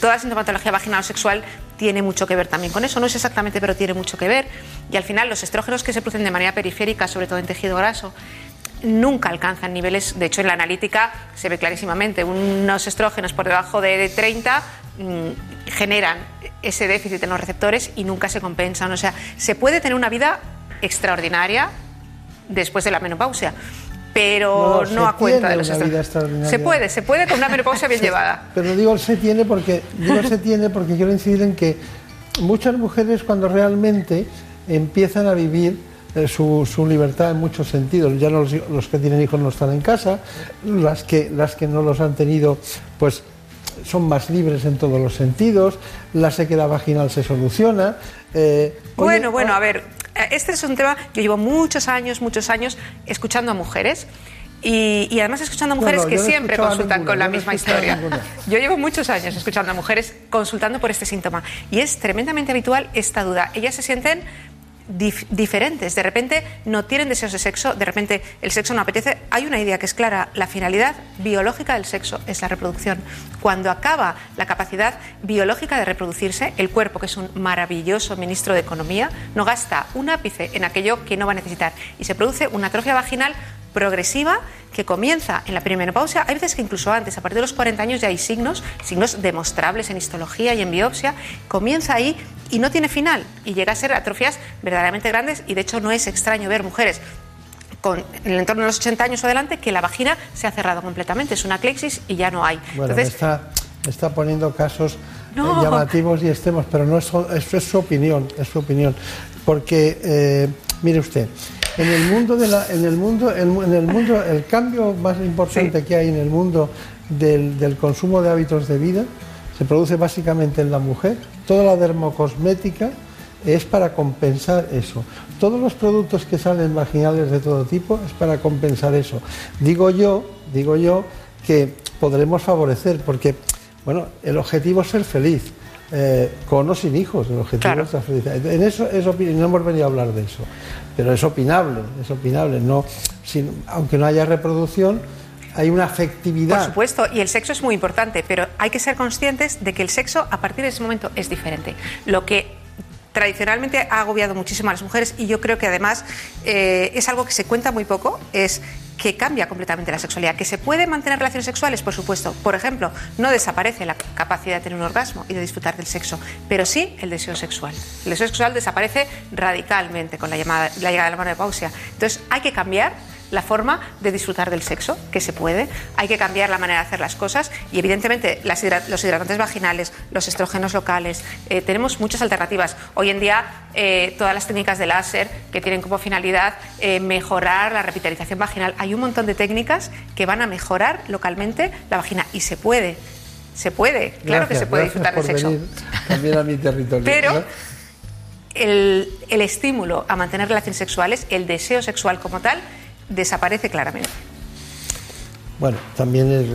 Toda la sintomatología vaginal o sexual tiene mucho que ver también con eso. No es exactamente, pero tiene mucho que ver. Y al final, los estrógenos que se producen de manera periférica, sobre todo en tejido graso, nunca alcanzan niveles, de hecho en la analítica se ve clarísimamente, unos estrógenos por debajo de 30 mm, generan ese déficit en los receptores y nunca se compensan. O sea, se puede tener una vida extraordinaria después de la menopausia, pero no, a cuenta de los estrógenos. Se puede, se puede con una menopausia bien llevada. Pero digo se tiene porque digo se tiene porque quiero incidir en que muchas mujeres cuando realmente empiezan a vivir eh, su, su, libertad en muchos sentidos. Ya los, los, que tienen hijos no están en casa, las que, las que no los han tenido, pues son más libres en todos los sentidos, la sequedad vaginal se soluciona. Eh, bueno, bueno, ah, a ver, este es un tema, yo llevo muchos años, muchos años escuchando a mujeres. Y, y, además escuchando a mujeres que siempre consultan con la misma historia. Yo llevo muchos años escuchando a mujeres consultando por este síntoma y es tremendamente habitual esta duda. Ellas se sienten diferentes. De repente no tienen deseos de sexo, de repente el sexo no apetece. Hay una idea que es clara, la finalidad biológica del sexo es la reproducción. Cuando acaba la capacidad biológica de reproducirse, el cuerpo, que es un maravilloso ministro de Economía, no gasta un ápice en aquello que no va a necesitar y se produce una atrofia vaginal progresiva que comienza en la perimenopausia. Hay veces que incluso antes, a partir de los 40 años, ya hay signos, signos demostrables en histología y en biopsia. Comienza ahí y no tiene final y llega a ser atrofias verdaderamente grandes y de hecho no es extraño ver mujeres con, en el entorno de los 80 años o adelante que la vagina se ha cerrado completamente, es una clexis y ya no hay. Bueno, está, está poniendo casos eh, llamativos y extremos, pero no es, es, su opinión, es su opinión. Porque, eh, mire usted, en el mundo de la, en el mundo, en el mundo, el cambio más importante que hay en el mundo del, del, consumo de hábitos de vida se produce básicamente en la mujer. Toda la dermocosmética es para compensar eso. Todos los productos que salen vaginales de todo tipo es para compensar eso. Digo yo, digo yo que podremos favorecer, porque bueno, el objetivo es ser feliz. Eh, con o sin hijos, el objetivo es la felicidad. En eso es no hemos venido a hablar de eso, pero es opinable, es opinable. No, aunque no haya reproducción, hay una afectividad. Por supuesto, y el sexo es muy importante, pero hay que ser conscientes de que el sexo a partir de ese momento es diferente. Lo que tradicionalmente ha agobiado muchísimo a las mujeres y yo creo que además eh, es algo que se cuenta muy poco, es que cambia completamente la sexualidad. ¿Que se puede mantener relaciones sexuales? Por supuesto. Por ejemplo, no desaparece la capacidad de tener un orgasmo y de disfrutar del sexo, pero sí el deseo sexual. El deseo sexual desaparece radicalmente con la, llamada, la llegada de la menopausia. Entonces, hay que cambiar la forma de disfrutar del sexo, que se puede. Hay que cambiar la manera de hacer las cosas y, evidentemente, los hidratantes vaginales, los estrógenos locales, eh, tenemos muchas alternativas. Hoy en día, eh, todas las técnicas de láser que tienen como finalidad eh, mejorar la revitalización vaginal, hay un montón de técnicas que van a mejorar localmente la vagina y se puede. Se puede, claro que se puede disfrutar del sexo. también a mi territorio. Pero el, el estímulo a mantener relaciones sexuales, el deseo sexual como tal, desaparece claramente. Bueno, también,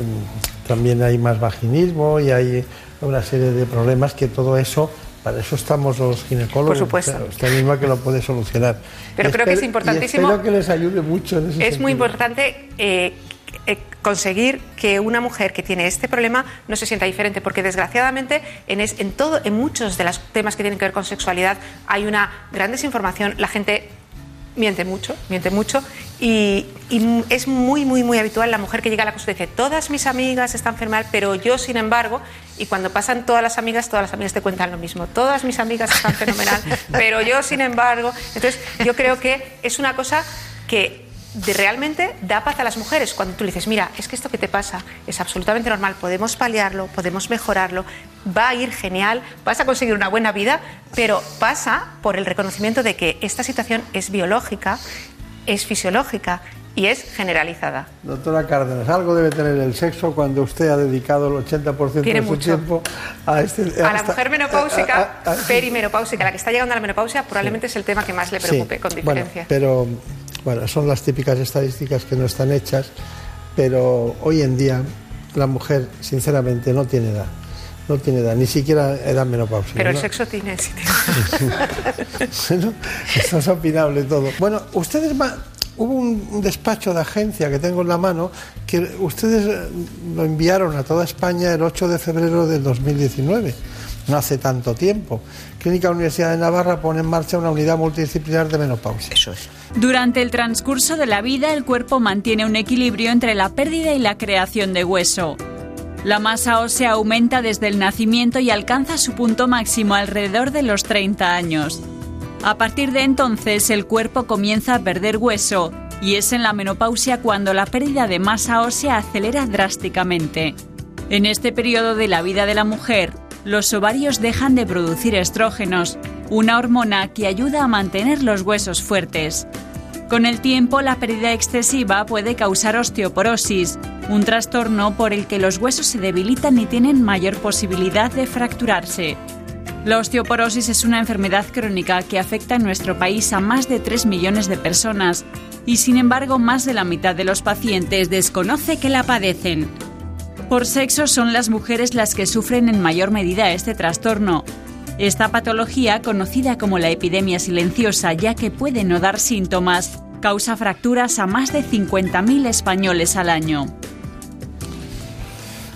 también hay más vaginismo y hay una serie de problemas que todo eso para eso estamos los ginecólogos. Por supuesto. Usted misma que lo puede solucionar. Pero creo que es importantísimo. espero que les ayude mucho en Es muy importante eh, eh, conseguir que una mujer que tiene este problema no se sienta diferente, porque desgraciadamente en, en, todo, en muchos de los temas que tienen que ver con sexualidad hay una gran desinformación. La gente miente mucho, miente mucho. Y, es muy, muy, muy habitual la mujer que llega a la consulta y dice, todas mis amigas están enfermas, pero yo, sin embargo, y cuando pasan todas las amigas, todas las amigas te cuentan lo mismo, todas mis amigas están fenomenal, pero yo, sin embargo, entonces yo creo que es una cosa que de realmente da paz a las mujeres cuando tú le dices, mira, es que esto que te pasa es absolutamente normal, podemos paliarlo, podemos mejorarlo, va a ir genial, vas a conseguir una buena vida, pero pasa por el reconocimiento de que esta situación es biológica, es fisiológica y es generalizada. Doctora Cárdenas, algo debe tener el sexo cuando usted ha dedicado el 80% de su tiempo a este... A, la mujer menopáusica, perimenopáusica, la que está llegando a la menopausia, probablemente es el tema que más le preocupe, con diferencia. pero bueno, son las típicas estadísticas que no están hechas, pero hoy en día la mujer, sinceramente, no tiene edad. No tiene edad, ni siquiera edad menopausia. Pero el sexo tiene, sí bueno, esto es opinable todo. Bueno, ustedes hubo un despacho de agencia que tengo en la mano que ustedes lo enviaron a toda España el 8 de febrero del 2019 no hace tanto tiempo. Clínica Universidad de Navarra pone en marcha una unidad multidisciplinar de menopausia. Eso es. Durante el transcurso de la vida, el cuerpo mantiene un equilibrio entre la pérdida y la creación de hueso. La masa ósea aumenta desde el nacimiento y alcanza su punto máximo alrededor de los 30 años. A partir de entonces, el cuerpo comienza a perder hueso y es en la menopausia cuando la pérdida de masa ósea acelera drásticamente. En este periodo de la vida de la mujer, los ovarios dejan de producir estrógenos, una hormona que ayuda a mantener los huesos fuertes. Con el tiempo, la pérdida excesiva puede causar osteoporosis, un trastorno por el que los huesos se debilitan y tienen mayor posibilidad de fracturarse. La osteoporosis es una enfermedad crónica que afecta en nuestro país a más de 3 millones de personas y sin embargo más de la mitad de los pacientes desconoce que la padecen. Por sexo son las mujeres las que sufren en mayor medida este trastorno. Esta patología, conocida como la epidemia silenciosa ya que puede no dar síntomas, causa fracturas a más de 50.000 españoles al año.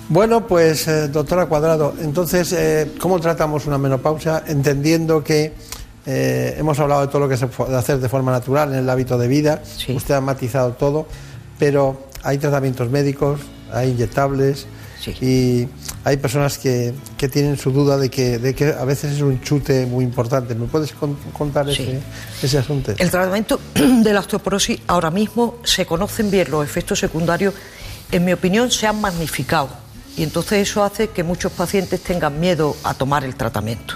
Bueno, pues eh, doctora Cuadrado, entonces, eh, ¿cómo tratamos una menopausia? Entendiendo que eh, hemos hablado de todo lo que se puede hacer de forma natural en el hábito de vida, usted ha matizado todo, pero hay tratamientos médicos, hay inyectables y hay personas que, que, tienen su duda de que, de que a veces es un chute muy importante. ¿Me puedes contar ese, ese asunto? El tratamiento de la osteoporosis ahora mismo se conocen bien los efectos secundarios, en mi opinión se han magnificado y entonces eso hace que muchos pacientes tengan miedo a tomar el tratamiento.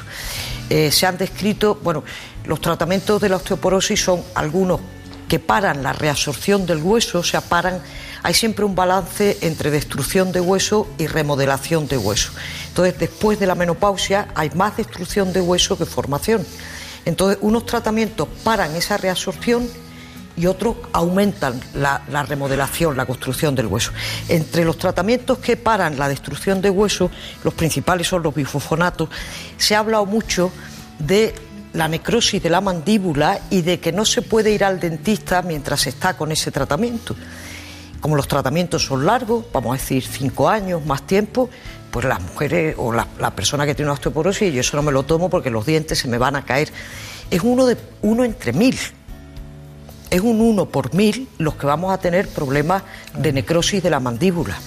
Eh, se han descrito, bueno, los tratamientos de la osteoporosis son algunos que paran la reabsorción del hueso, o sea, paran, hay siempre un balance entre destrucción de hueso y remodelación de hueso. Entonces, después de la menopausia hay más destrucción de hueso que formación. Entonces, unos tratamientos paran esa reabsorción y otros aumentan la, remodelación, la construcción del hueso. Entre los tratamientos que paran la destrucción de hueso, los principales son los bifosfonatos, se ha hablado mucho de la necrosis de la mandíbula y de que no se puede ir al dentista mientras está con ese tratamiento. Como los tratamientos son largos, vamos a decir cinco años, más tiempo, pues las mujeres o la, persona que tiene osteoporosis, yo eso no me lo tomo porque los dientes se me van a caer. Es uno, de, uno entre mil es un 1 por mil los que vamos a tener problemas de necrosis de la mandíbula.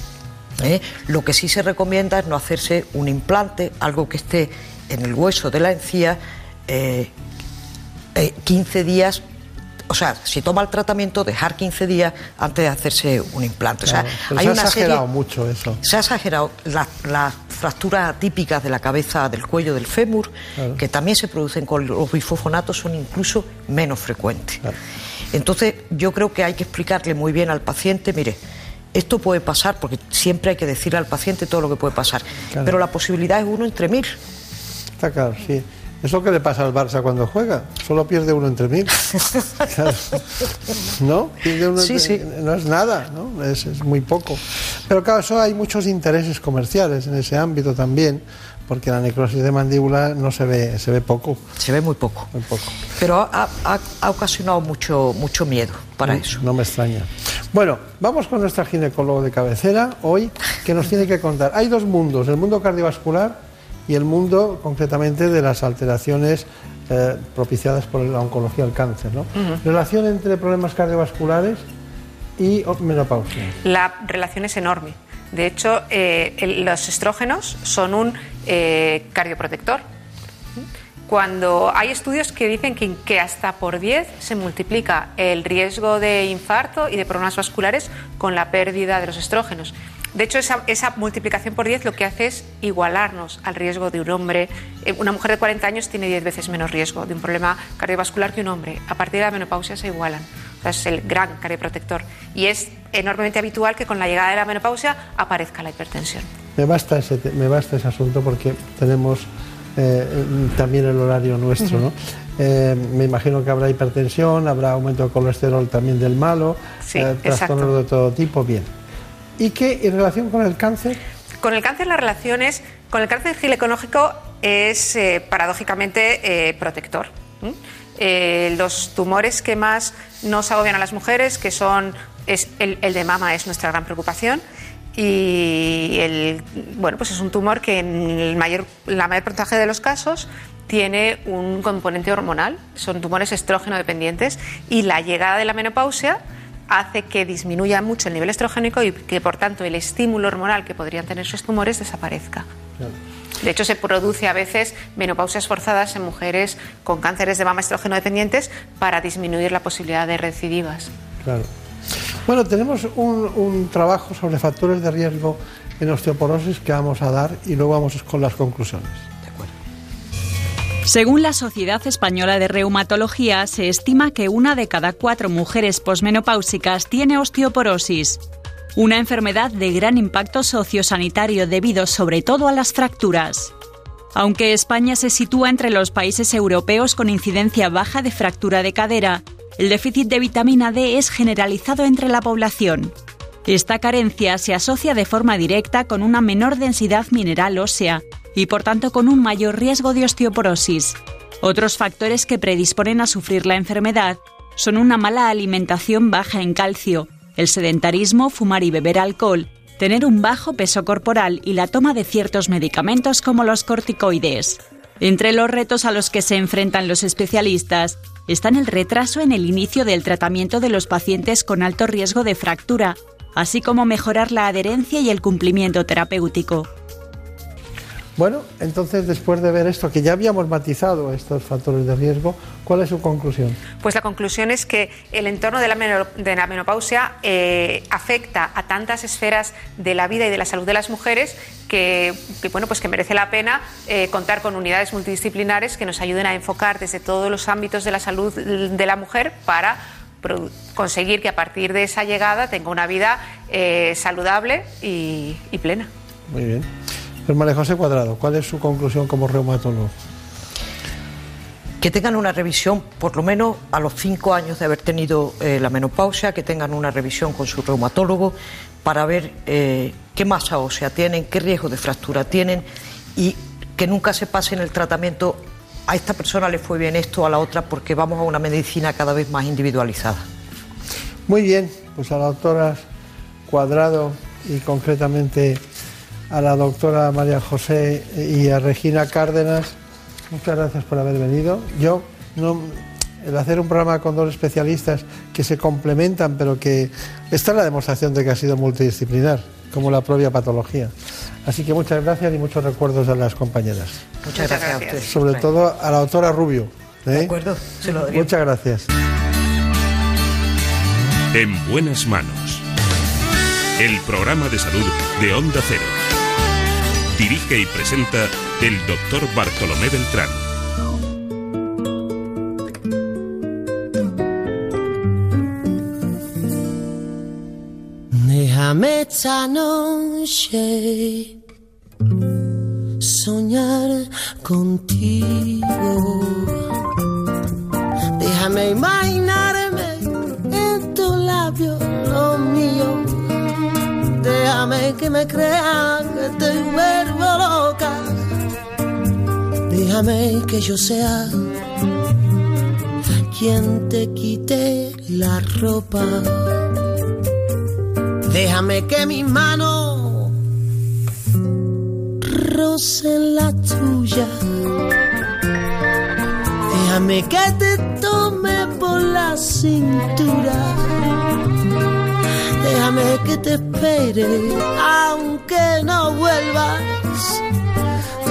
¿eh? Lo que sí se recomienda es no hacerse un implante, algo que esté en el hueso de la encía, 15 eh, eh, días o sea, si toma el tratamiento, dejar 15 días antes de hacerse un implante. O sea, hay se ha exagerado mucho eso. Se ha exagerado las fracturas típicas de la cabeza, del cuello, del fémur, que también se producen con los bifosfonatos, son incluso menos frecuentes. Entonces, yo creo que hay que explicarle muy bien al paciente, mire, esto puede pasar, porque siempre hay que decirle al paciente todo lo que puede pasar, pero la posibilidad es uno entre mil. Está claro, sí. Es lo que le pasa al Barça cuando juega, solo pierde uno entre mil. ¿No? Pierde uno sí, sí. No es nada, ¿no? Es, es, muy poco. Pero claro, eso hay muchos intereses comerciales en ese ámbito también porque la necrosis de mandíbula no se ve, se ve poco. Se ve muy poco. Muy poco. Pero ha, ocasionado mucho, mucho miedo para eso. No me extraña. Bueno, vamos con nuestra ginecólogo de cabecera hoy, que nos tiene que contar. Hay dos mundos, el mundo cardiovascular y el mundo concretamente de las alteraciones eh, propiciadas por la oncología del cáncer. ¿no? Relación entre problemas cardiovasculares y menopausia. La relación es enorme. De hecho, eh, los estrógenos son un eh, cardioprotector. Cuando hay estudios que dicen que, hasta por 10 se multiplica el riesgo de infarto y de problemas vasculares con la pérdida de los estrógenos. De hecho, esa, multiplicación por 10 lo que hace es igualarnos al riesgo de un hombre. Eh, una mujer de 40 años tiene 10 veces menos riesgo de un problema cardiovascular que un hombre. A partir de la menopausia se igualan. es el gran cardioprotector. Y es enormemente habitual que con la llegada de la menopausia aparezca la hipertensión. Me basta ese, me basta ese asunto porque tenemos eh, también el horario nuestro, ¿no? Eh, me imagino que habrá hipertensión, habrá aumento de colesterol también del malo, eh, trastornos de todo tipo, bien. ¿Y qué en relación con el cáncer? Con el cáncer la relación es, con el cáncer ginecológico es paradójicamente protector. los tumores que más nos agobian a las mujeres, que son es el, de mama es nuestra gran preocupación y el, bueno, pues es un tumor que en el mayor, la mayor porcentaje de los casos tiene un componente hormonal, son tumores estrógeno dependientes y la llegada de la menopausia hace que disminuya mucho el nivel estrogénico y que por tanto el estímulo hormonal que podrían tener esos tumores desaparezca. De hecho, se produce a veces menopausias forzadas en mujeres con cánceres de mama estrógeno dependientes para disminuir la posibilidad de recidivas. Claro. Bueno, tenemos un, trabajo sobre factores de riesgo en osteoporosis que vamos a dar y luego vamos con las conclusiones. Según la Sociedad Española de Reumatología, se estima que una de cada cuatro mujeres posmenopáusicas tiene osteoporosis, una enfermedad de gran impacto sociosanitario debido sobre todo a las fracturas. Aunque España se sitúa entre los países europeos con incidencia baja de fractura de cadera, el déficit de vitamina D es generalizado entre la población. Esta carencia se asocia de forma directa con una menor densidad mineral ósea y por tanto con un mayor riesgo de osteoporosis. Otros factores que predisponen a sufrir la enfermedad son una mala alimentación baja en calcio, el sedentarismo, fumar y beber alcohol, tener un bajo peso corporal y la toma de ciertos medicamentos como los corticoides. Entre los retos a los que se enfrentan los especialistas están el retraso en el inicio del tratamiento de los pacientes con alto riesgo de fractura, así como mejorar la adherencia y el cumplimiento terapéutico. Bueno, entonces después de ver esto, que ya habíamos matizado estos factores de riesgo, ¿cuál es su conclusión? Pues la conclusión es que el entorno de la, menopausia eh, afecta a tantas esferas de la vida y de la salud de las mujeres que, bueno, pues que merece la pena eh, contar con unidades multidisciplinares que nos ayuden a enfocar desde todos los ámbitos de la salud de la mujer para conseguir que a partir de esa llegada tenga una vida eh, saludable y plena. Muy bien. María José Cuadrado, ¿cuál es su conclusión como reumatólogo? Que tengan una revisión, por lo menos a los cinco años de haber tenido eh, la menopausia, que tengan una revisión con su reumatólogo para ver eh, qué masa ósea tienen, qué riesgo de fractura tienen y que nunca se pase en el tratamiento a esta persona le fue bien esto, a la otra, porque vamos a una medicina cada vez más individualizada. Muy bien, pues a la doctora Cuadrado y concretamente a la doctora María José y a Regina Cárdenas. Muchas gracias por haber venido. Yo no el hacer un programa con dos especialistas que se complementan, pero que esta es la demostración de que ha sido multidisciplinar, como la propia patología. Así que muchas gracias y muchos recuerdos a las compañeras. Muchas gracias, a ustedes. Sobre todo a la doctora Rubio. ¿eh? De acuerdo, se lo Muchas gracias. En buenas manos. El programa de salud de Onda Cero. Dirige y presenta el doctor Bartolomé Beltrán. Déjame esta noche soñar contigo. Déjame imaginarme Déjame que me crean que te vuelvo loca. Déjame que yo sea quien te quite la ropa. Déjame que mis manos rocen la tuya. Déjame que te tome por la cintura Déjame que te espere, aunque no vuelvas.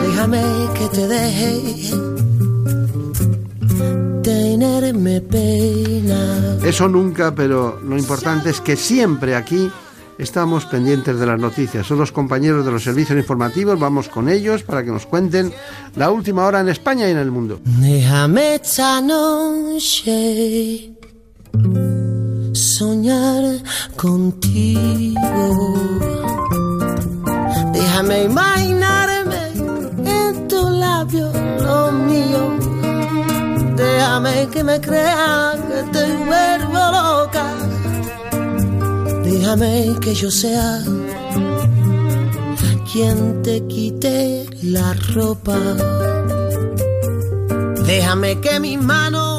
Déjame que te deje tenerme pena. Eso nunca, pero lo importante es que siempre aquí estamos pendientes de las noticias. Son los compañeros de los servicios informativos, vamos con ellos para que nos cuenten la última hora en España y en el mundo. Déjame esta noche soñar contigo. Déjame imaginarme en tu labio lo mío. Déjame que me crean que te vuelvo loca. Déjame que yo sea quien te quite la ropa. Déjame que mis manos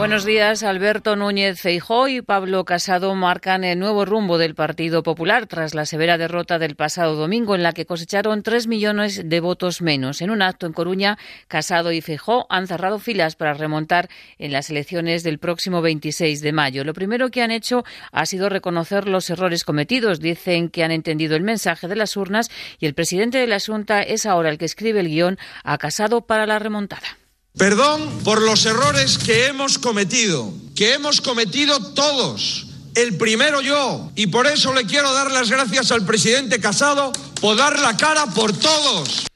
Buenos días. Alberto Núñez Feijó y Pablo Casado marcan el nuevo rumbo del Partido Popular tras la severa derrota del pasado domingo en la que cosecharon tres millones de votos menos. En un acto en Coruña, Casado y Feijó han cerrado filas para remontar en las elecciones del próximo 26 de mayo. Lo primero que han hecho ha sido reconocer los errores cometidos. Dicen que han entendido el mensaje de las urnas y el presidente de la Junta es ahora el que escribe el guion a Casado para la remontada. Perdón por los errores que hemos cometido, que hemos cometido todos. El primero yo. Y por eso le quiero dar las gracias al presidente Casado por dar la cara por todos.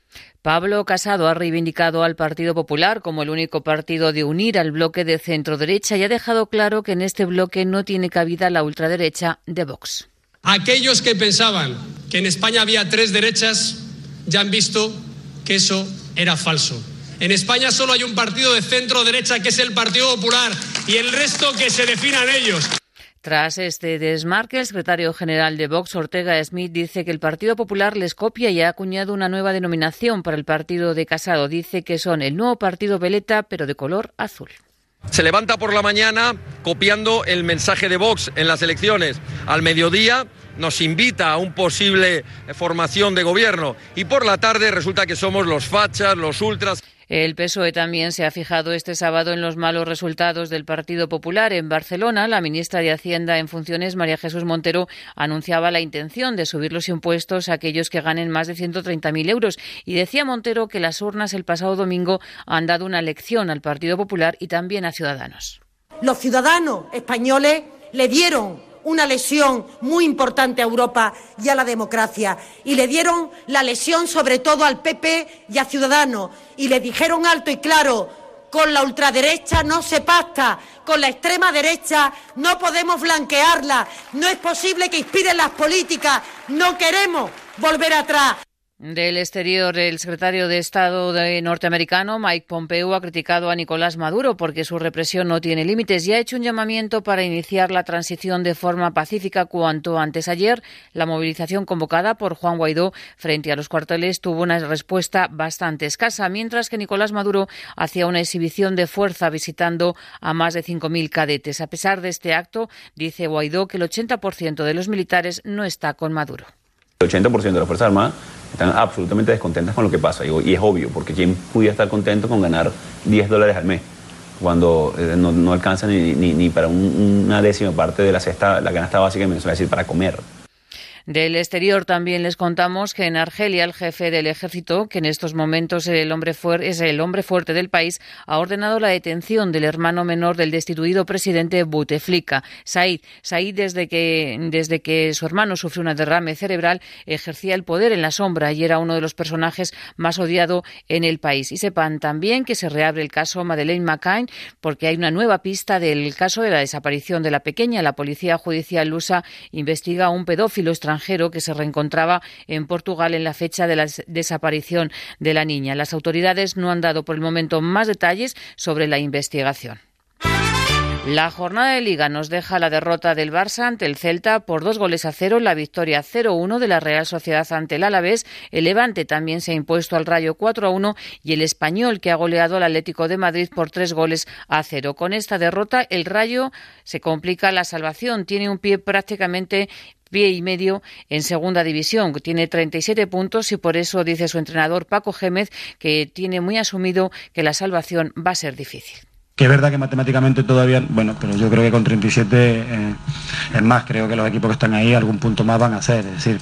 Pablo Casado ha reivindicado al Partido Popular como el único partido de unir al bloque de centro derecha y ha dejado claro que en este bloque no tiene cabida la ultraderecha de Vox. Aquellos que pensaban que en España había tres derechas ya han visto que eso era falso. En España solo hay un partido de centro derecha que es el Partido Popular y el resto que se definan ellos. Tras este desmarque, el secretario general de Vox, Ortega Smith, dice que el Partido Popular les copia y ha acuñado una nueva denominación para el partido de Casado. Dice que son el nuevo partido Veleta, pero de color azul. Se levanta por la mañana copiando el mensaje de Vox en las elecciones. Al mediodía nos invita a un posible formación de gobierno y por la tarde resulta que somos los fachas, los ultras. El PSOE también se ha fijado este sábado en los malos resultados del Partido Popular. En Barcelona, la ministra de Hacienda en funciones, María Jesús Montero, anunciaba la intención de subir los impuestos a aquellos que ganen más de 130.000 euros. Y decía Montero que las urnas el pasado domingo han dado una lección al Partido Popular y también a Ciudadanos. Los ciudadanos españoles le dieron una lesión muy importante a Europa y a la democracia. Y le dieron la lesión sobre todo al PP y a Ciudadanos. Y le dijeron alto y claro, con la ultraderecha no se pacta, con la extrema derecha no podemos blanquearla, no es posible que inspiren las políticas, no queremos volver atrás. Del exterior, el secretario de Estado de norteamericano, Mike Pompeo, ha criticado a Nicolás Maduro porque su represión no tiene límites y ha hecho un llamamiento para iniciar la transición de forma pacífica cuanto antes. Ayer, la movilización convocada por Juan Guaidó frente a los cuarteles tuvo una respuesta bastante escasa, mientras que Nicolás Maduro hacía una exhibición de fuerza visitando a más de 5.000 cadetes. A pesar de este acto, dice Guaidó que el 80% de los militares no está con Maduro. El 80% de las Fuerzas Armadas están absolutamente descontentas con lo que pasa. Y, es obvio, porque ¿quién pudiera estar contento con ganar 10 dólares al mes? Cuando eh, no, alcanza ni, para una décima parte de la cesta, la canasta básica, es decir, para comer. Del exterior también les contamos que en Argelia el jefe del ejército, que en estos momentos es el hombre fuerte del país, ha ordenado la detención del hermano menor del destituido presidente Bouteflika, Said. Said, desde que, desde que su hermano sufrió una derrame cerebral, ejercía el poder en la sombra y era uno de los personajes más odiado en el país. Y sepan también que se reabre el caso Madeleine McCain porque hay una nueva pista del caso de la desaparición de la pequeña. La policía judicial lusa investiga a un pedófilo extranjero que se reencontraba en Portugal en la fecha de la desaparición de la niña. Las autoridades no han dado por el momento más detalles sobre la investigación. La jornada de liga nos deja la derrota del Barça ante el Celta por dos goles a cero, la victoria 0-1 de la Real Sociedad ante el Alavés, el Levante también se ha impuesto al Rayo 4-1 y el Español que ha goleado al Atlético de Madrid por tres goles a cero. Con esta derrota el Rayo se complica la salvación, tiene un pie prácticamente pie y medio en segunda división. Tiene 37 puntos y por eso dice su entrenador Paco Gémez que tiene muy asumido que la salvación va a ser difícil. Que es verdad que matemáticamente todavía, bueno, pero yo creo que con 37 eh, es más, creo que los equipos que están ahí algún punto más van a hacer. Es decir,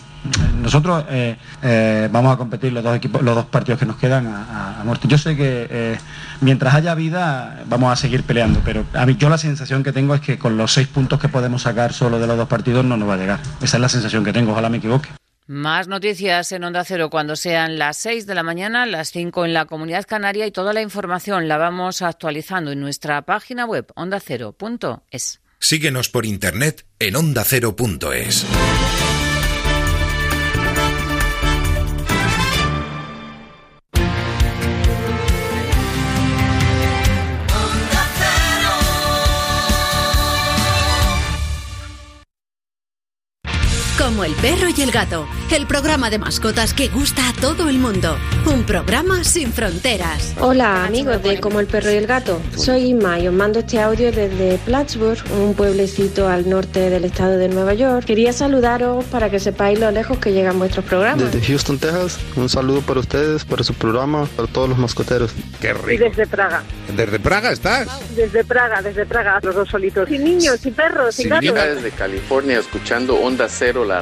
nosotros eh, eh, vamos a competir los dos partidos que nos quedan a, muerte. Yo sé que mientras haya vida vamos a seguir peleando, pero a mí yo la sensación que tengo es que con los seis puntos que podemos sacar solo de los dos partidos no nos va a llegar. Esa es la sensación que tengo, ojalá me equivoque. Más noticias en Onda Cero cuando sean las 6 de la mañana, las 5 en la Comunidad Canaria y toda la información la vamos actualizando en nuestra página web ondacero.es. Síguenos por internet en ondacero.es. Como el perro y el gato, el programa de mascotas que gusta a todo el mundo. Un programa sin fronteras. Hola amigos de Como el perro y el gato. Soy Inma y os mando este audio desde Plattsburgh, un pueblecito al norte del estado de Nueva York. Quería saludaros para que sepáis lo lejos que llegan vuestros programas. Desde Houston, Texas, un saludo para ustedes, para su programa, para todos los mascoteros. Qué rico. Y desde Praga. ¿Desde Praga estás? Desde Praga, desde Praga, los dos solitos. Sin niños, y perros, sin gatos. Desde California, escuchando Onda Cero, la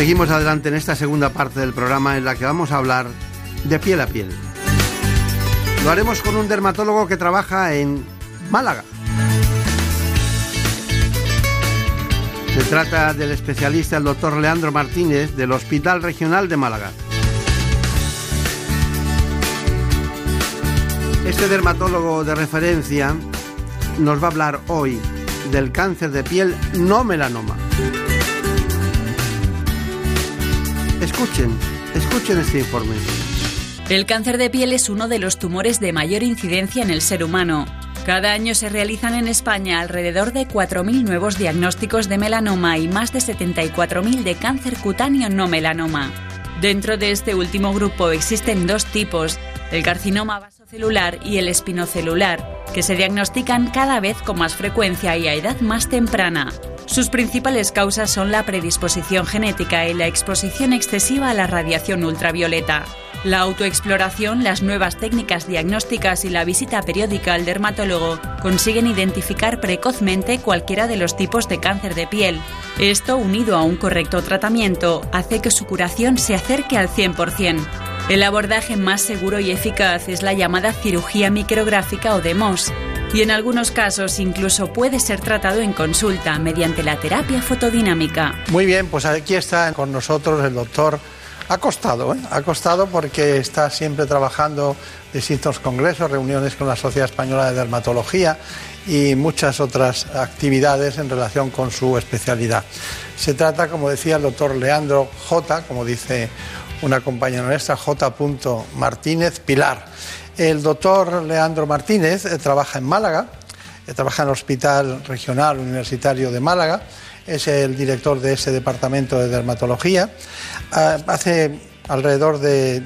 Seguimos adelante en esta segunda parte del programa en la que vamos a hablar de piel a piel. Lo haremos con un dermatólogo que trabaja en Málaga. Se trata del especialista, el doctor Leandro Martínez, del Hospital Regional de Málaga. Este dermatólogo de referencia nos va a hablar hoy del cáncer de piel no melanoma. Escuchen, escuchen este informe. El cáncer de piel es uno de los tumores de mayor incidencia en el ser humano. Cada año se realizan en España alrededor de 4.000 nuevos diagnósticos de melanoma y más de 74.000 de cáncer cutáneo no melanoma. Dentro de este último grupo existen dos tipos, el carcinoma vasocelular y el espinocelular, que se diagnostican cada vez con más frecuencia y a edad más temprana. Sus principales causas son la predisposición genética y la exposición excesiva a la radiación ultravioleta. La autoexploración, las nuevas técnicas diagnósticas y la visita periódica al dermatólogo consiguen identificar precozmente cualquiera de los tipos de cáncer de piel. Esto, unido a un correcto tratamiento, hace que su curación se acerque al 100%. El abordaje más seguro y eficaz es la llamada cirugía micrográfica o DEMOS, y en algunos casos incluso puede ser tratado en consulta mediante la terapia fotodinámica. Muy bien, pues aquí está con nosotros el doctor Acostado, ¿eh? acostado porque está siempre trabajando distintos congresos, reuniones con la Sociedad Española de Dermatología y muchas otras actividades en relación con su especialidad. Se trata, como decía el doctor Leandro J, como dice una compañera nuestra, J. Martínez Pilar. El doctor Leandro Martínez eh, trabaja en Málaga, eh, trabaja en el Hospital Regional Universitario de Málaga, es el director de ese departamento de dermatología. Ah, hace alrededor de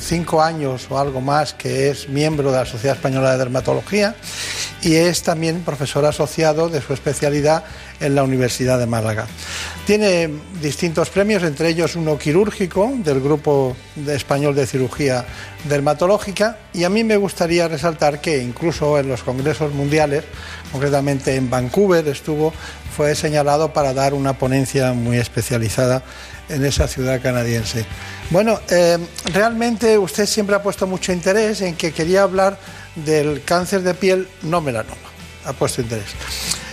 cinco años o algo más que es miembro de la Sociedad Española de Dermatología y es también profesor asociado de su especialidad en la Universidad de Málaga. Tiene distintos premios, entre ellos uno quirúrgico del Grupo Español de Cirugía Dermatológica y a mí me gustaría resaltar que incluso en los congresos mundiales, concretamente en Vancouver, estuvo, fue señalado para dar una ponencia muy especializada en esa ciudad canadiense. Bueno, eh, realmente usted siempre ha puesto mucho interés en que quería hablar del cáncer de piel no melanoma. Ha puesto interés.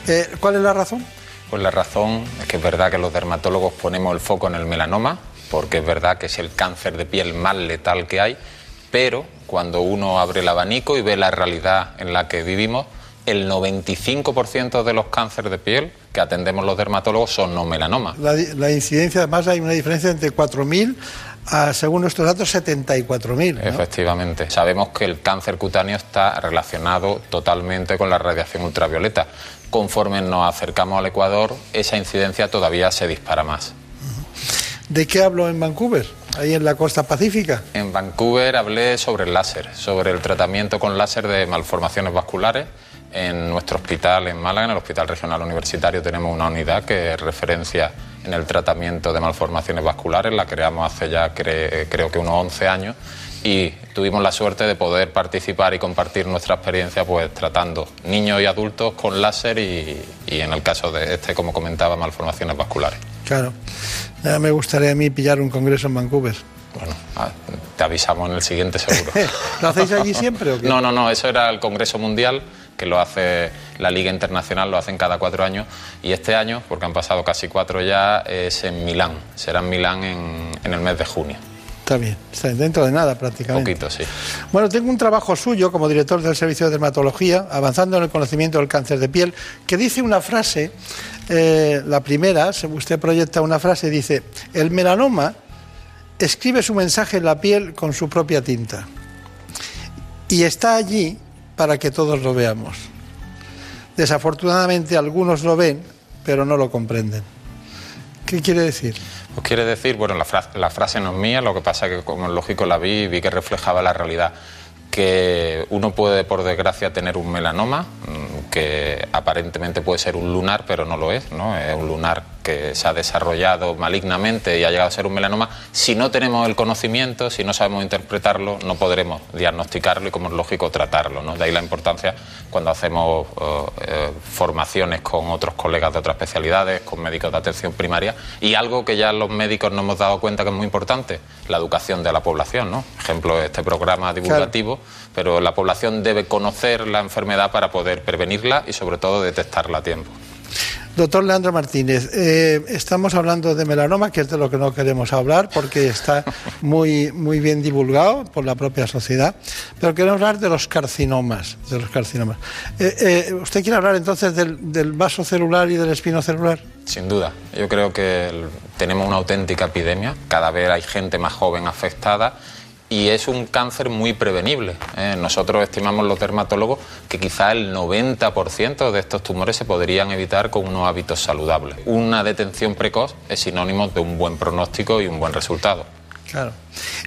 Eh, ¿Cuál es la razón? Pues la razón es que es verdad que los dermatólogos ponemos el foco en el melanoma, porque es verdad que es el cáncer de piel más letal que hay, pero cuando uno abre el abanico y ve la realidad en la que vivimos, el 95% de los cánceres de piel que atendemos los dermatólogos son no melanomas. La, incidencia, además, hay una diferencia entre 4.000 a, según nuestros datos, 74.000. Efectivamente. Sabemos que el cáncer cutáneo está relacionado totalmente con la radiación ultravioleta. Conforme nos acercamos al Ecuador, esa incidencia todavía se dispara más. ¿De qué hablo en Vancouver? Ahí en la costa pacífica. En Vancouver hablé sobre el láser, sobre el tratamiento con láser de malformaciones vasculares en nuestro hospital en Málaga, en el Hospital Regional Universitario, tenemos una unidad que es referencia en el tratamiento de malformaciones vasculares. La creamos hace ya creo que unos 11 años y tuvimos la suerte de poder participar y compartir nuestra experiencia pues tratando niños y adultos con láser y, en el caso de este, como comentaba, malformaciones vasculares. Claro. Ya me gustaría a mí pillar un congreso en Vancouver. Bueno, ah, te avisamos en el siguiente seguro. ¿Lo hacéis allí siempre o qué? No, no, no, eso era el Congreso Mundial que lo hace la Liga Internacional, lo hacen cada cuatro años, y este año, porque han pasado casi cuatro ya, es en Milán, será en Milán en, el mes de junio. Está bien, está dentro de nada prácticamente. Poquito, sí. Bueno, tengo un trabajo suyo como director del Servicio de Dermatología, avanzando en el conocimiento del cáncer de piel, que dice una frase, eh, la primera, usted proyecta una frase, dice, el melanoma escribe su mensaje en la piel con su propia tinta. Y está allí para que todos lo veamos. Desafortunadamente algunos lo ven pero no lo comprenden. ¿Qué quiere decir? Pues quiere decir, bueno, la, la frase no es mía, lo que pasa que como es lógico la vi y vi que reflejaba la realidad que uno puede, por desgracia, tener un melanoma, mm, que aparentemente puede ser un lunar, pero no lo es, ¿no? Es un lunar que se ha desarrollado malignamente y ha llegado a ser un melanoma, si no tenemos el conocimiento, si no sabemos interpretarlo, no podremos diagnosticarlo y, como es lógico, tratarlo. ¿no? De ahí la importancia cuando hacemos eh, eh, formaciones con otros colegas de otras especialidades, con médicos de atención primaria, y algo que ya los médicos nos hemos dado cuenta que es muy importante, la educación de la población. ¿no? Ejemplo, este programa divulgativo, pero la población debe conocer la enfermedad para poder prevenirla y, sobre todo, detectarla a tiempo. Doctor Leandro Martínez, eh, estamos hablando de melanoma, que es de lo que no queremos hablar porque está muy, muy bien divulgado por la propia sociedad, pero queremos hablar de los carcinomas. De los carcinomas. Eh, eh, ¿Usted quiere hablar entonces del, del, vaso celular y del espino celular? Sin duda. Yo creo que tenemos una auténtica epidemia. Cada vez hay gente más joven afectada y es un cáncer muy prevenible. ¿eh? Nosotros estimamos los dermatólogos que quizá el 90% de estos tumores se podrían evitar con unos hábitos saludables. Una detención precoz es sinónimo de un buen pronóstico y un buen resultado. Claro.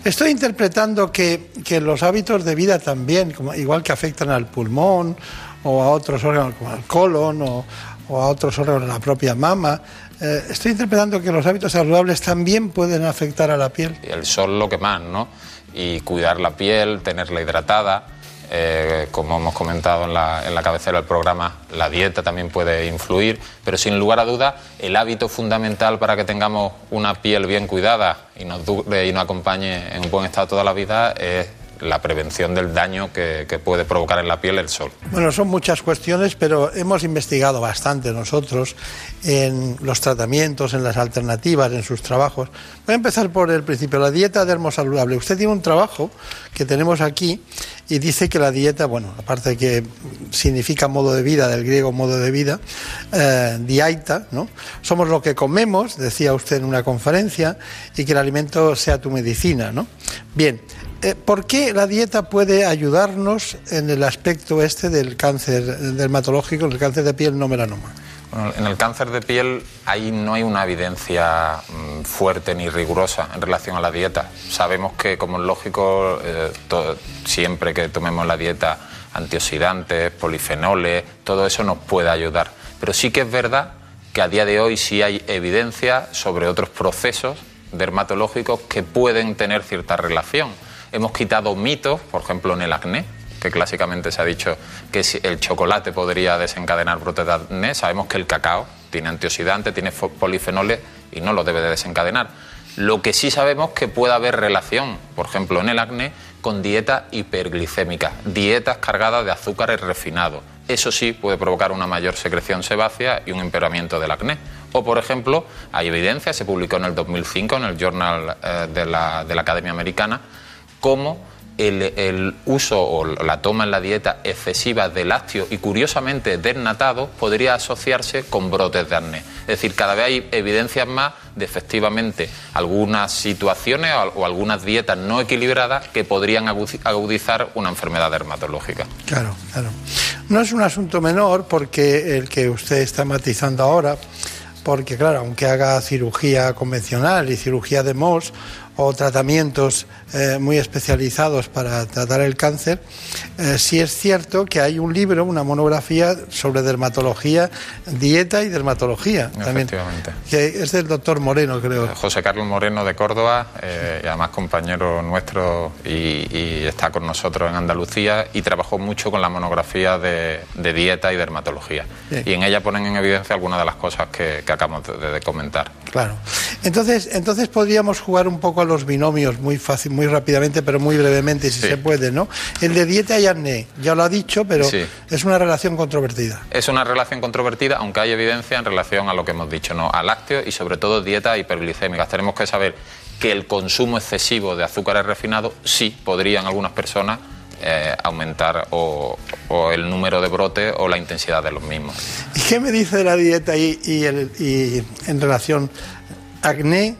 Estoy interpretando que, que los hábitos de vida también, como, igual que afectan al pulmón o a otros órganos como al colon o, o a otros órganos de la propia mama, eh, estoy interpretando que los hábitos saludables también pueden afectar a la piel. El sol lo que más, ¿no? Y cuidar la piel, tenerla hidratada. Eh, como hemos comentado en la, en la, cabecera del programa, la dieta también puede influir, pero sin lugar a dudas, el hábito fundamental para que tengamos una piel bien cuidada y nos, dure y nos acompañe en un buen estado toda la vida es la prevención del daño que, puede provocar en la piel el sol. Bueno, son muchas cuestiones, pero hemos investigado bastante nosotros en los tratamientos, en las alternativas, en sus trabajos. Voy a empezar por el principio, la dieta dermosaludable. Usted tiene un trabajo que tenemos aquí y dice que la dieta, bueno, aparte que significa modo de vida, del griego modo de vida, eh, diaita, ¿no? Somos lo que comemos, decía usted en una conferencia, y que el alimento sea tu medicina, ¿no? Bien, eh, ¿Por qué la dieta puede ayudarnos en el aspecto este del cáncer dermatológico, el cáncer de piel no melanoma? En el cáncer de piel ahí no hay una evidencia mmm, fuerte ni rigurosa en relación a la dieta. Sabemos que, como es lógico, eh, siempre que tomemos la dieta antioxidantes, polifenoles, todo eso nos puede ayudar. Pero sí que es verdad que a día de hoy sí hay evidencia sobre otros procesos dermatológicos que pueden tener cierta relación Hemos quitado mitos, por ejemplo, en el acné, que clásicamente se ha dicho que el chocolate podría desencadenar brotes de acné. Sabemos que el cacao tiene antioxidantes, tiene polifenoles y no lo debe de desencadenar. Lo que sí sabemos que puede haber relación, por ejemplo, en el acné, con dieta hiperglicémica, dietas cargadas de azúcares refinados. Eso sí puede provocar una mayor secreción sebácea y un empeoramiento del acné. O, por ejemplo, hay evidencia, se publicó en el 2005 en el Journal eh, de la Academia Americana, cómo el, el, uso o la toma en la dieta excesiva de lácteos y curiosamente desnatados podría asociarse con brotes de acné. Es decir, cada vez hay evidencias más de efectivamente algunas situaciones o, o algunas dietas no equilibradas que podrían agudizar una enfermedad dermatológica. Claro, claro. No es un asunto menor porque el que usted está matizando ahora, porque claro, aunque haga cirugía convencional y cirugía de MOS, o tratamientos eh, muy especializados para tratar el cáncer, eh, sí es cierto que hay un libro, una monografía sobre dermatología, dieta y dermatología. También, que es del doctor Moreno, creo. José Carlos Moreno de Córdoba, eh, y además compañero nuestro y, y, está con nosotros en Andalucía y trabajó mucho con la monografía de, de dieta y dermatología. Bien. Y en ella ponen en evidencia algunas de las cosas que, que acabamos de, de, comentar. Claro. Entonces, entonces podríamos jugar un poco a los binomios muy fácil, muy rápidamente, pero muy brevemente, si sí. se puede, ¿no? El de dieta y acné, ya lo ha dicho, pero sí. es una relación controvertida. Es una relación controvertida, aunque hay evidencia en relación a lo que hemos dicho, ¿no? A lácteos y sobre todo dieta hiperglicémicas. Tenemos que saber que el consumo excesivo de azúcares refinados sí podría en algunas personas eh, aumentar o, o, el número de brotes o la intensidad de los mismos. ¿Y qué me dice de la dieta y, y, el, y en relación acné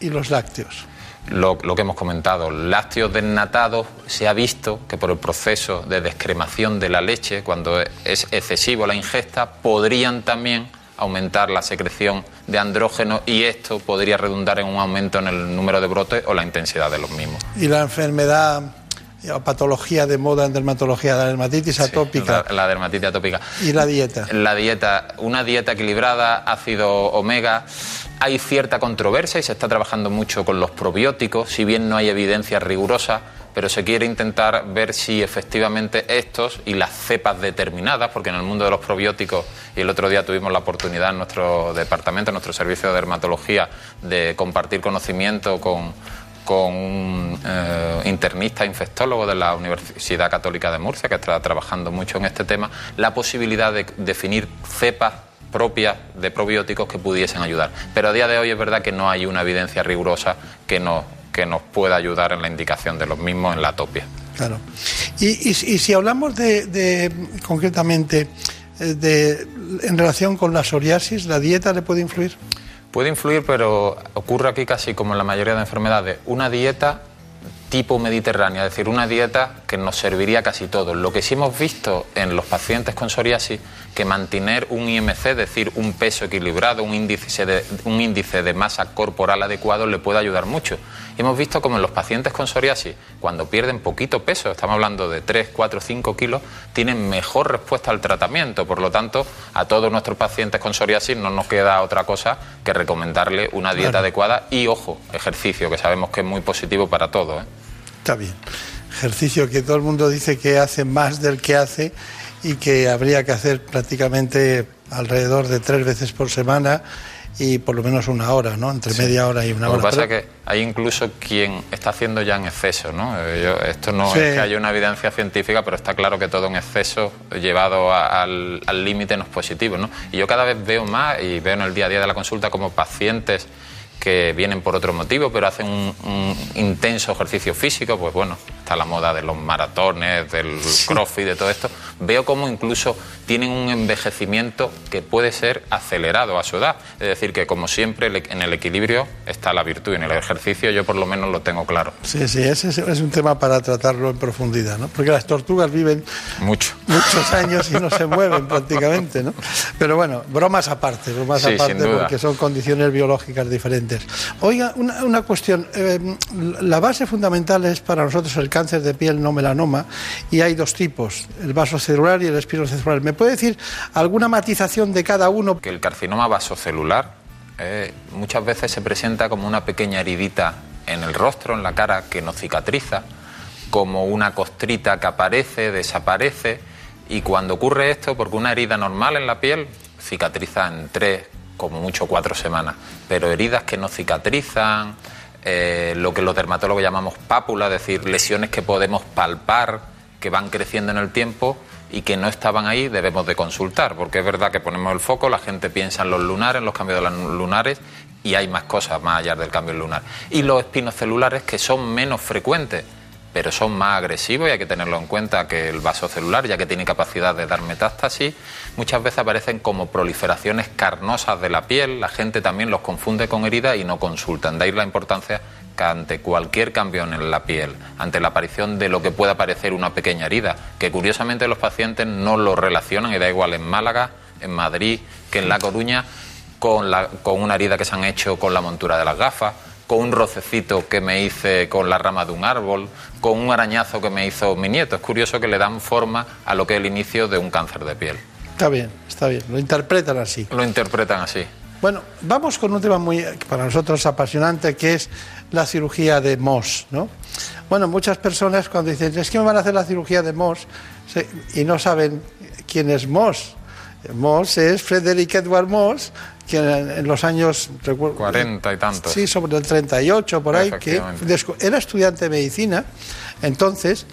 y los lácteos? Lo, que hemos comentado, lácteos desnatados, se ha visto que por el proceso de descremación de la leche, cuando es excesivo la ingesta, podrían también aumentar la secreción de andrógeno y esto podría redundar en un aumento en el número de brotes o la intensidad de los mismos. Y la enfermedad patología de moda en dermatología, la dermatitis atópica. La, la, dermatitis atópica. ¿Y la dieta? La dieta, una dieta equilibrada, ácido omega. Hay cierta controversia y se está trabajando mucho con los probióticos, si bien no hay evidencia rigurosa pero se quiere intentar ver si efectivamente estos y las cepas determinadas, porque en el mundo de los probióticos, y el otro día tuvimos la oportunidad en nuestro departamento, en nuestro servicio de dermatología, de compartir conocimiento con, con un eh, internista infectólogo de la Universidad Católica de Murcia, que está trabajando mucho en este tema, la posibilidad de definir cepas propias de probióticos que pudiesen ayudar. Pero a día de hoy es verdad que no hay una evidencia rigurosa que nos que nos pueda ayudar en la indicación de los mismos en la atopia. Claro. Y, si hablamos de, concretamente eh, de, en relación con la psoriasis, ¿la dieta le puede influir? Puede influir, pero ocurre aquí casi como en la mayoría de enfermedades. Una dieta tipo mediterránea, es decir, una dieta que nos serviría casi todo. Lo que sí hemos visto en los pacientes con psoriasis, que mantener un IMC, es decir, un peso equilibrado, un índice de, un índice de masa corporal adecuado, le puede ayudar mucho. hemos visto como en los pacientes con psoriasis, cuando pierden poquito peso, estamos hablando de 3, 4, 5 kilos, tienen mejor respuesta al tratamiento. Por lo tanto, a todos nuestros pacientes con psoriasis no nos queda otra cosa que recomendarle una dieta adecuada y, ojo, ejercicio, que sabemos que es muy positivo para todo. ¿eh? Está bien. Ejercicio que todo el mundo dice que hace más del que hace y que habría que hacer prácticamente alrededor de tres veces por semana y por lo menos una hora, ¿no? Entre media hora y una hora. Lo que pasa es que hay incluso quien está haciendo ya en exceso, ¿no? Eh, esto no es que haya una evidencia científica, pero está claro que todo en exceso llevado al límite no es positivo, ¿no? Y yo cada vez veo más y veo en el día a día de la consulta como pacientes que vienen por otro motivo, pero hacen un, intenso ejercicio físico, pues bueno, está la moda de los maratones, del crossfit, de todo esto, veo como incluso tienen un envejecimiento que puede ser acelerado a su edad. Es decir, que como siempre en el equilibrio está la virtud y en el ejercicio yo por lo menos lo tengo claro. Sí, sí, ese es un tema para tratarlo en profundidad, ¿no? Porque las tortugas viven Mucho. muchos años y no se mueven prácticamente, ¿no? Pero bueno, bromas aparte, bromas aparte porque son condiciones biológicas diferentes. Oiga, una, cuestión. Eh, la base fundamental es para nosotros el cáncer de piel no melanoma y hay dos tipos, el vasocelular y el espinocelular. ¿Me puede decir alguna matización de cada uno? Que el carcinoma vasocelular eh, muchas veces se presenta como una pequeña heridita en el rostro, en la cara, que no cicatriza, como una costrita que aparece, desaparece, y cuando ocurre esto, porque una herida normal en la piel cicatriza en tres, como mucho cuatro semanas, pero heridas que no cicatrizan, eh, lo que los dermatólogos llamamos pápula, es decir, lesiones que podemos palpar, que van creciendo en el tiempo y que no estaban ahí, debemos de consultar, porque es verdad que ponemos el foco, la gente piensa en los lunares, en los cambios de los lunares, y hay más cosas más allá del cambio lunar. Y los espinos celulares que son menos frecuentes, pero son más agresivos y hay que tenerlo en cuenta que el vaso celular, ya que tiene capacidad de dar metástasis, muchas veces aparecen como proliferaciones carnosas de la piel, la gente también los confunde con heridas y no consultan. De ahí la importancia que ante cualquier cambio en la piel, ante la aparición de lo que pueda parecer una pequeña herida, que curiosamente los pacientes no lo relacionan, y da igual en Málaga, en Madrid, que en La Coruña, con, con una herida que se han hecho con la montura de las gafas, con un rocecito que me hice con la rama de un árbol, con un arañazo que me hizo mi nieto. Es curioso que le dan forma a lo que es el inicio de un cáncer de piel. Está bien, está bien. Lo interpretan así. Lo interpretan así. Bueno, vamos con un tema muy para nosotros apasionante que es la cirugía de Moss, ¿no? Bueno, muchas personas cuando dicen es que me van a hacer la cirugía de Moss y no saben quién es Moss. Moss es Frederick Edward Moss, que en, los años... 40 y tantos. Sí, sobre el 38, por ahí, que era estudiante de medicina entonces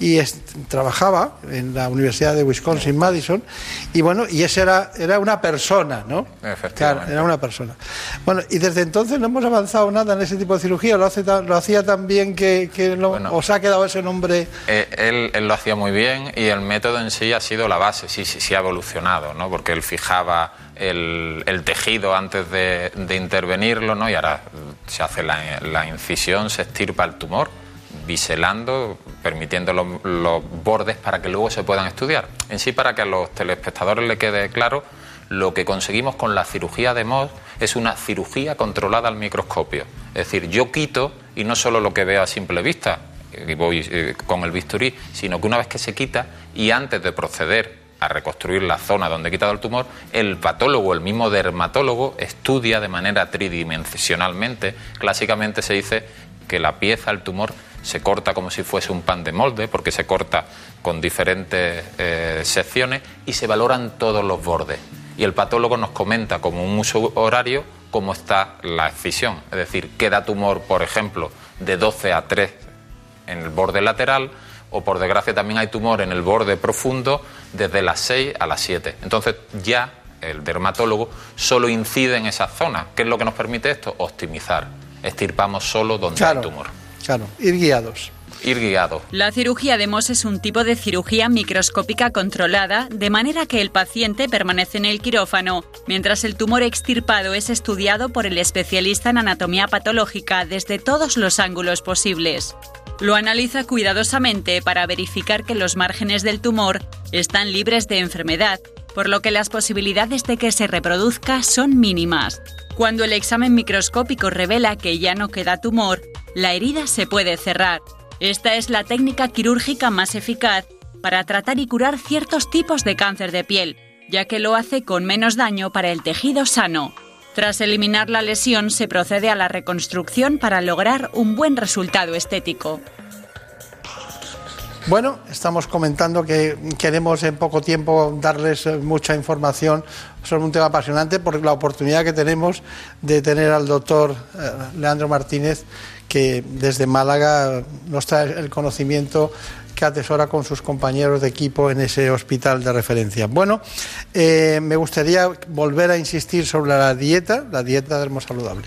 y trabajaba en la Universidad de Wisconsin Madison y bueno y ese era era una persona no claro era una persona bueno y desde entonces no hemos avanzado nada en ese tipo de cirugía. Lo hace lo hacía tan bien que, que os ha quedado ese nombre. Eh, él, él, lo hacía muy bien y el método en sí ha sido la base sí sí, sí ha evolucionado no porque él fijaba el, el tejido antes de, de, intervenirlo no y ahora se hace la, la incisión se estirpa el tumor biselando, permitiendo los, bordes para que luego se puedan estudiar. En sí, para que a los telespectadores le quede claro, lo que conseguimos con la cirugía de MOS es una cirugía controlada al microscopio. Es decir, yo quito y no solo lo que veo a simple vista, y voy eh, con el bisturí, sino que una vez que se quita y antes de proceder a reconstruir la zona donde he quitado el tumor, el patólogo, el mismo dermatólogo, estudia de manera tridimensionalmente. Clásicamente se dice que la pieza, el tumor, se corta como si fuese un pan de molde, porque se corta con diferentes eh, secciones y se valoran todos los bordes. Y el patólogo nos comenta como un uso horario cómo está la excisión. Es decir, queda tumor, por ejemplo, de 12 a 3 en el borde lateral, o por desgracia también hay tumor en el borde profundo desde las 6 a las 7. Entonces ya el dermatólogo solo incide en esa zona. ¿Qué es lo que nos permite esto? Optimizar. Estirpamos solo donde hay tumor. Claro, ir guiados. Ir guiado. La cirugía de MOS es un tipo de cirugía microscópica controlada, de manera que el paciente permanece en el quirófano, mientras el tumor extirpado es estudiado por el especialista en anatomía patológica desde todos los ángulos posibles. Lo analiza cuidadosamente para verificar que los márgenes del tumor están libres de enfermedad, por lo que las posibilidades de que se reproduzca son mínimas. Cuando el examen microscópico revela que ya no queda tumor, la herida se puede cerrar. Esta es la técnica quirúrgica más eficaz para tratar y curar ciertos tipos de cáncer de piel, ya que lo hace con menos daño para el tejido sano. Tras eliminar la lesión se procede a la reconstrucción para lograr un buen resultado estético. Bueno, estamos comentando que queremos en poco tiempo darles eh, mucha información sobre un tema apasionante por la oportunidad que tenemos de tener al doctor eh, Leandro Martínez, que desde Málaga nos trae el conocimiento que atesora con sus compañeros de equipo en ese hospital de referencia. Bueno, eh, me gustaría volver a insistir sobre la dieta, la dieta dermosaludable.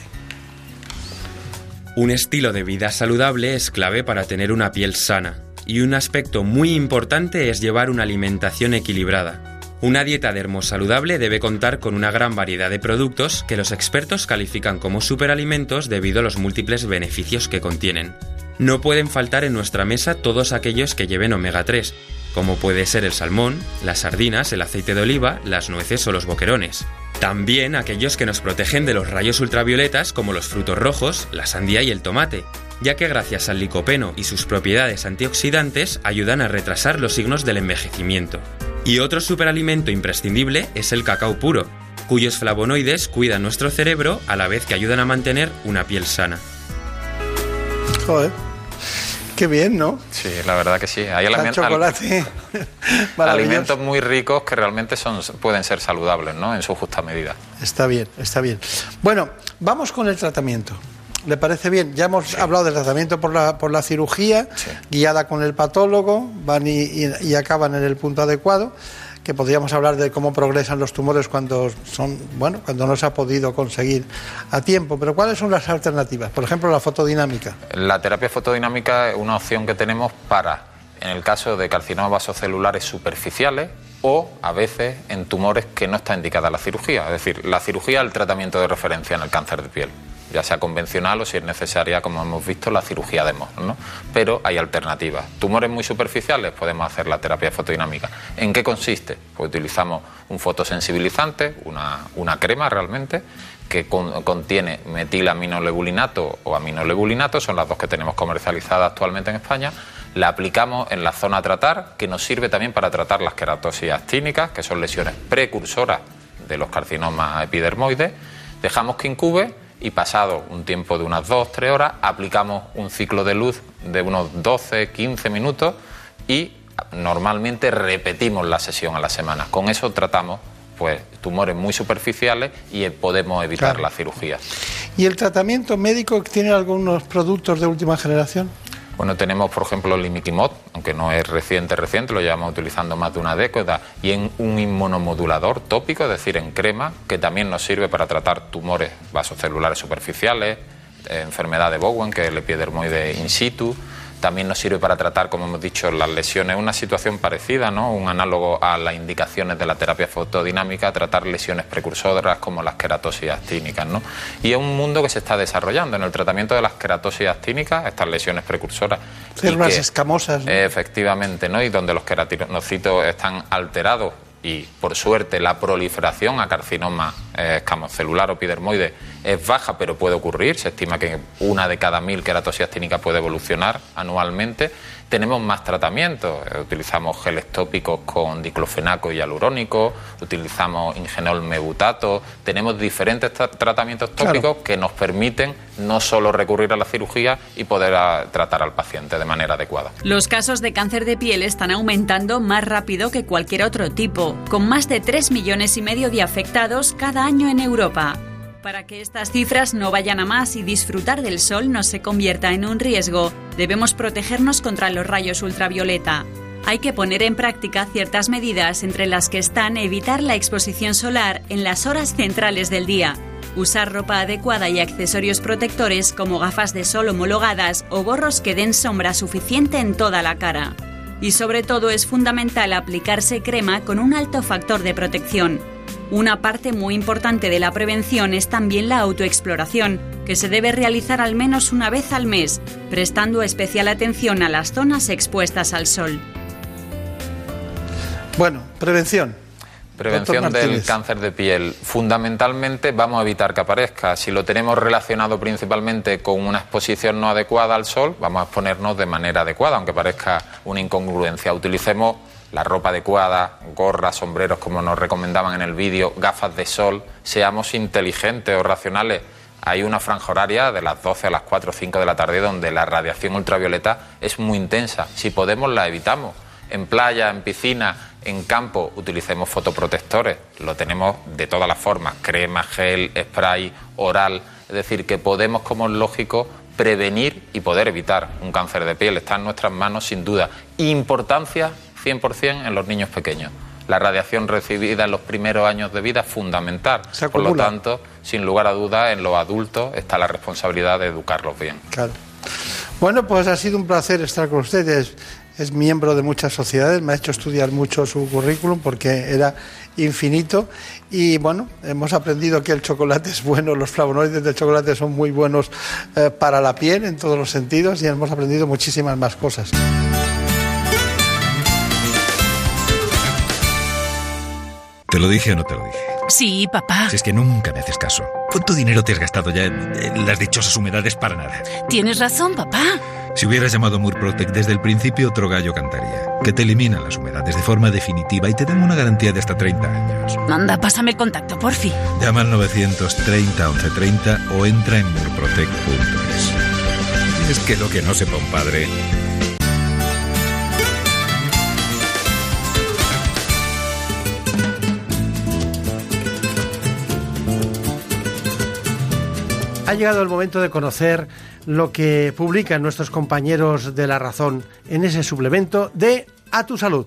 Un estilo de vida saludable es clave para tener una piel sana y un aspecto muy importante es llevar una alimentación equilibrada. Una dieta dermosaludable debe contar con una gran variedad de productos que los expertos califican como superalimentos debido a los múltiples beneficios que contienen. No pueden faltar en nuestra mesa todos aquellos que lleven omega 3, como puede ser el salmón, las sardinas, el aceite de oliva, las nueces o los boquerones. También aquellos que nos protegen de los rayos ultravioletas como los frutos rojos, la sandía y el tomate, ya que gracias al licopeno y sus propiedades antioxidantes ayudan a retrasar los signos del envejecimiento. Y otro superalimento imprescindible es el cacao puro, cuyos flavonoides cuidan nuestro cerebro a la vez que ayudan a mantener una piel sana. Joder. Qué bien, ¿no? Sí, la verdad que sí. Hay alimentos, chocolate. alimentos muy ricos que realmente son, pueden ser saludables, ¿no? En su justa medida. Está bien, está bien. Bueno, vamos con el tratamiento. ¿Le parece bien? Ya hemos hablado del tratamiento por la, por la cirugía, guiada con el patólogo, van y, acaban en el punto adecuado que podríamos hablar de cómo progresan los tumores cuando son bueno cuando no se ha podido conseguir a tiempo pero cuáles son las alternativas por ejemplo la fotodinámica. La terapia fotodinámica es una opción que tenemos para en el caso de carcinomas vasocelulares superficiales o a veces en tumores que no está indicada la cirugía es decir la cirugía es el tratamiento de referencia en el cáncer de piel ya sea convencional o si es necesaria, como hemos visto, la cirugía de MOS. ¿no? Pero hay alternativas. Tumores muy superficiales podemos hacer la terapia fotodinámica. ¿En qué consiste? Pues utilizamos un fotosensibilizante, una, una crema realmente, que contiene metilaminolebulinato o aminolebulinato, son las dos que tenemos comercializadas actualmente en España. La aplicamos en la zona a tratar, que nos sirve también para tratar las queratosis actínicas, que son lesiones precursoras de los carcinomas epidermoides. Dejamos que incube y pasado un tiempo de unas 2-3 horas aplicamos un ciclo de luz de unos 12-15 minutos y normalmente repetimos la sesión a la semana. Con eso tratamos pues tumores muy superficiales y podemos evitar la cirugía. ¿Y el tratamiento médico tiene algunos productos de última generación? Bueno, tenemos, por ejemplo, el imiquimod, aunque no es reciente, reciente, lo llevamos utilizando más de una década, y en un inmunomodulador tópico, es decir, en crema, que también nos sirve para tratar tumores vasocelulares superficiales, enfermedad de Bowen, que es el epidermoide in situ, también nos sirve para tratar, como hemos dicho, las lesiones. Una situación parecida, ¿no? Un análogo a las indicaciones de la terapia fotodinámica, tratar lesiones precursoras como las queratosis actínicas, ¿no? Y es un mundo que se está desarrollando en el tratamiento de las queratosis actínicas, estas lesiones precursoras. Células escamosas. Efectivamente, ¿no? Y donde los queratinocitos están alterados y por suerte la proliferación a carcinoma eh, escamocelular o epidermoide es baja, pero puede ocurrir. Se estima que una de cada mil queratosis actínica puede evolucionar anualmente tenemos más tratamientos. Eh, utilizamos geles tópicos con diclofenaco y hialurónico, utilizamos ingenol mebutato, tenemos diferentes tratamientos tópicos que nos permiten no solo recurrir a la cirugía y poder ah, tratar al paciente de manera adecuada. Los casos de cáncer de piel están aumentando más rápido que cualquier otro tipo, con más de 3 millones y medio de afectados cada año en Europa. Para que estas cifras no vayan a más y disfrutar del sol no se convierta en un riesgo, debemos protegernos contra los rayos ultravioleta. Hay que poner en práctica ciertas medidas entre las que están evitar la exposición solar en las horas centrales del día, usar ropa adecuada y accesorios protectores como gafas de sol homologadas o gorros que den sombra suficiente en toda la cara. Y sobre todo es fundamental aplicarse crema con un alto factor de protección una parte muy importante de la prevención es también la autoexploración, que se debe realizar al menos una vez al mes, prestando especial atención a las zonas expuestas al sol. Bueno, prevención. Prevención del cáncer de piel. Fundamentalmente vamos a evitar que aparezca. Si lo tenemos relacionado principalmente con una exposición no adecuada al sol, vamos a exponernos de manera adecuada, aunque parezca una incongruencia. Utilicemos la ropa adecuada, gorras, sombreros como nos recomendaban en el vídeo, gafas de sol, seamos inteligentes o racionales. Hay una franja horaria de las 12 a las 4 o 5 de la tarde donde la radiación ultravioleta es muy intensa. Si podemos la evitamos. En playa, en piscina, en campo utilicemos fotoprotectores. Lo tenemos de todas las formas, crema, gel, spray, oral. Es decir, que podemos, como es lógico, prevenir y poder evitar un cáncer de piel. Está en nuestras manos sin duda. Importancia 100% en los niños pequeños. La radiación recibida en los primeros años de vida es fundamental. Por lo tanto, sin lugar a dudas, en los adultos está la responsabilidad de educarlos bien. Claro. Bueno, pues ha sido un placer estar con ustedes. Es miembro de muchas sociedades, me ha hecho estudiar mucho su currículum porque era infinito y bueno, hemos aprendido que el chocolate es bueno, los flavonoides del chocolate son muy buenos eh, para la piel en todos los sentidos y hemos aprendido muchísimas más cosas. ¿Te lo dije o no te lo dije? Sí, papá. Si es que nunca me haces caso. ¿Cuánto dinero te has gastado ya en, las dichosas humedades para nada? Tienes razón, papá. Si hubieras llamado Murprotec desde el principio, otro gallo cantaría. Que te eliminan las humedades de forma definitiva y te dan una garantía de hasta 30 años. Manda, pásame el contacto, por fin. Llama al 930 1130 o entra en murprotec.es. Es que lo que no sepa un padre Ha llegado el momento de conocer lo que publican nuestros compañeros de La Razón en ese suplemento de A Tu Salud.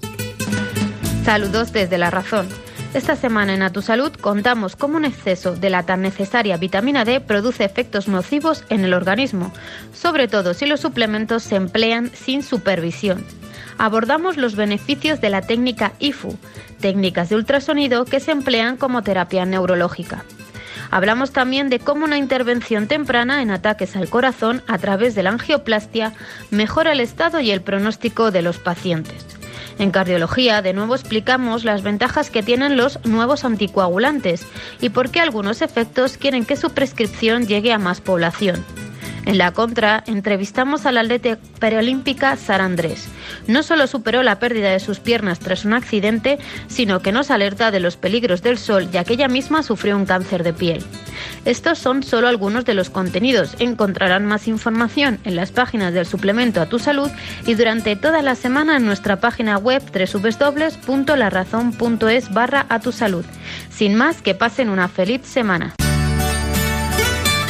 Saludos desde La Razón. Esta semana en A Tu Salud contamos cómo un exceso de la tan necesaria vitamina D produce efectos nocivos en el organismo, sobre todo si los suplementos se emplean sin supervisión. Abordamos los beneficios de la técnica IFU, técnicas de ultrasonido que se emplean como terapia neurológica. Hablamos también de cómo una intervención temprana en ataques al corazón a través de la angioplastia mejora el estado y el pronóstico de los pacientes. En cardiología, de nuevo explicamos las ventajas que tienen los nuevos anticoagulantes y por qué algunos efectos quieren que su prescripción llegue a más población. En la contra, entrevistamos a la atleta preolímpica Sara Andrés. No solo superó la pérdida de sus piernas tras un accidente, sino que nos alerta de los peligros del sol, ya que ella misma sufrió un cáncer de piel. Estos son solo algunos de los contenidos. Encontrarán más información en las páginas del suplemento a tu salud y durante toda la semana en nuestra página web www.larazón.es barra a tu salud. Sin más, que pasen una feliz semana.